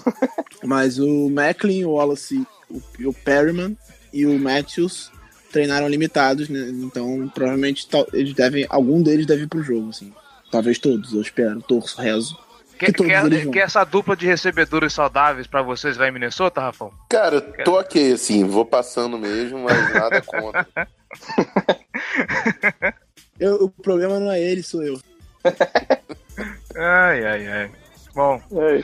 Mas o Macklin, o Wallace, o, o Perryman e o Matthews treinaram limitados, né? Então provavelmente eles devem, algum deles deve ir pro jogo, assim. Talvez todos, eu espero, torço, rezo. Que, que, que, essa dupla de recebedores saudáveis para vocês vai em Minnesota, Rafão? Cara, tô ok, assim, vou passando mesmo, mas nada contra. eu, o problema não é ele, sou eu. ai, ai, ai. Bom. É,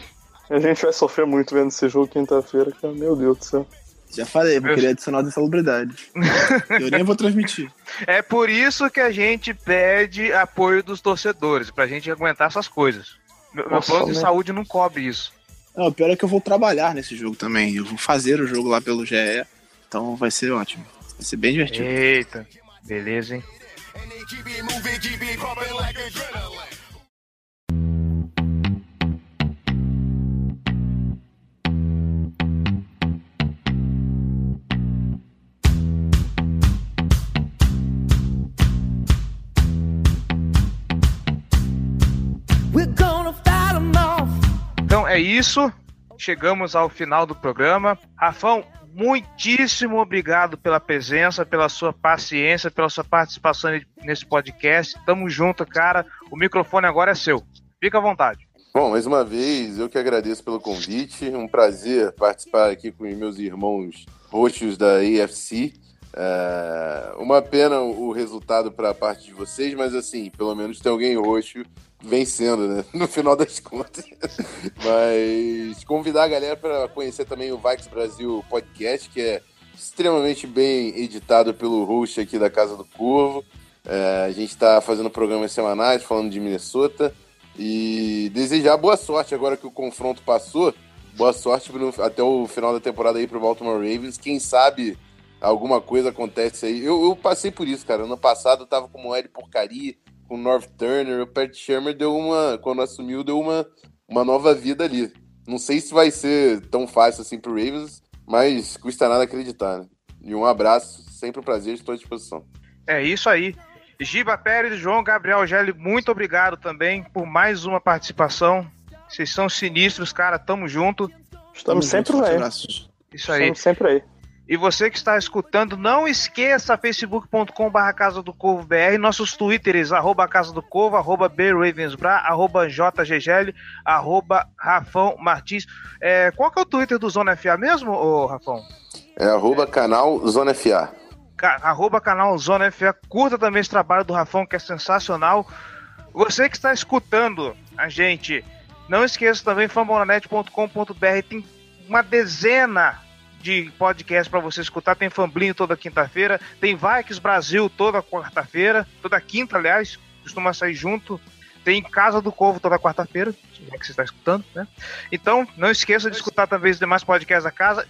a gente vai sofrer muito vendo esse jogo quinta-feira, cara. Meu Deus do céu. Já falei, vou querer adicionar de salubridade. eu nem vou transmitir. É por isso que a gente pede apoio dos torcedores, pra gente aguentar essas coisas. Meu, meu plano de saúde não cobre isso. Não, o pior é que eu vou trabalhar nesse jogo também. Eu vou fazer o jogo lá pelo GE. Então vai ser ótimo. Vai ser bem divertido. Eita, beleza, hein? Isso. Chegamos ao final do programa. Rafão, muitíssimo obrigado pela presença, pela sua paciência, pela sua participação nesse podcast. Tamo junto, cara. O microfone agora é seu. Fica à vontade. Bom, mais uma vez, eu que agradeço pelo convite. Um prazer participar aqui com meus irmãos roxos da AFC. É uma pena o resultado para a parte de vocês, mas assim, pelo menos tem alguém roxo vencendo, né? No final das contas. Mas convidar a galera para conhecer também o Vikes Brasil Podcast, que é extremamente bem editado pelo host aqui da Casa do Corvo. É, a gente está fazendo programas semanais falando de Minnesota e desejar boa sorte agora que o confronto passou. Boa sorte no, até o final da temporada aí para o Baltimore Ravens. Quem sabe alguma coisa acontece aí. Eu, eu passei por isso, cara. Ano passado eu tava com o L porcaria com o North Turner, o Pat Shermer deu uma, quando assumiu, deu uma, uma nova vida ali. Não sei se vai ser tão fácil assim pro Ravens, mas custa nada acreditar, né? E um abraço, sempre um prazer, estou à disposição. É isso aí. Giba Pérez, João Gabriel Gelli, muito obrigado também por mais uma participação. Vocês são sinistros, cara, tamo junto. Estamos sempre aí. Isso aí. Estamos sempre aí. E você que está escutando, não esqueça facebook.com.br Casa do Corvo BR, nossos twitters, arroba Casa do Corvo, arroba BRavensbra, arroba JGGL, arroba Rafão Martins. É, qual que é o Twitter do Zona FA mesmo, ô Rafão? É arroba canal Zona FA. Ca arroba canal Zona FA. Curta também esse trabalho do Rafão, que é sensacional. Você que está escutando a gente, não esqueça também fambonanet.com.br, tem uma dezena de podcast para você escutar. Tem Famblinho toda quinta-feira, tem Vikes Brasil toda quarta-feira, toda quinta, aliás, costuma sair junto. Tem Casa do Corvo toda quarta-feira, é que você está escutando, né? Então, não esqueça de escutar também os demais podcasts da casa.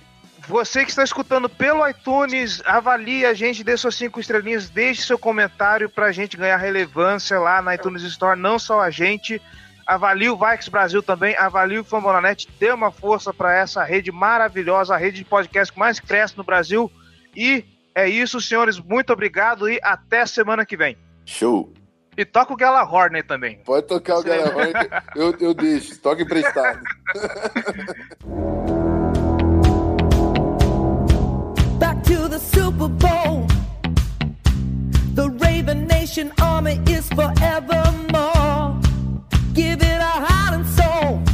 Você que está escutando pelo iTunes, avalie a gente, dê suas cinco estrelinhas, deixe seu comentário para a gente ganhar relevância lá na iTunes Store, não só a gente, avalie o Vikes Brasil também, avalie o Fambonanet, dê uma força para essa rede maravilhosa, a rede de podcast que mais cresce no Brasil. E é isso, senhores. Muito obrigado e até semana que vem. Show! E toca o Galahorn aí também. Pode tocar o Galahorn, eu, eu deixo. Toca emprestado. Back to the Super Bowl. The Raven Nation Army is forevermore. Give it a heart and soul.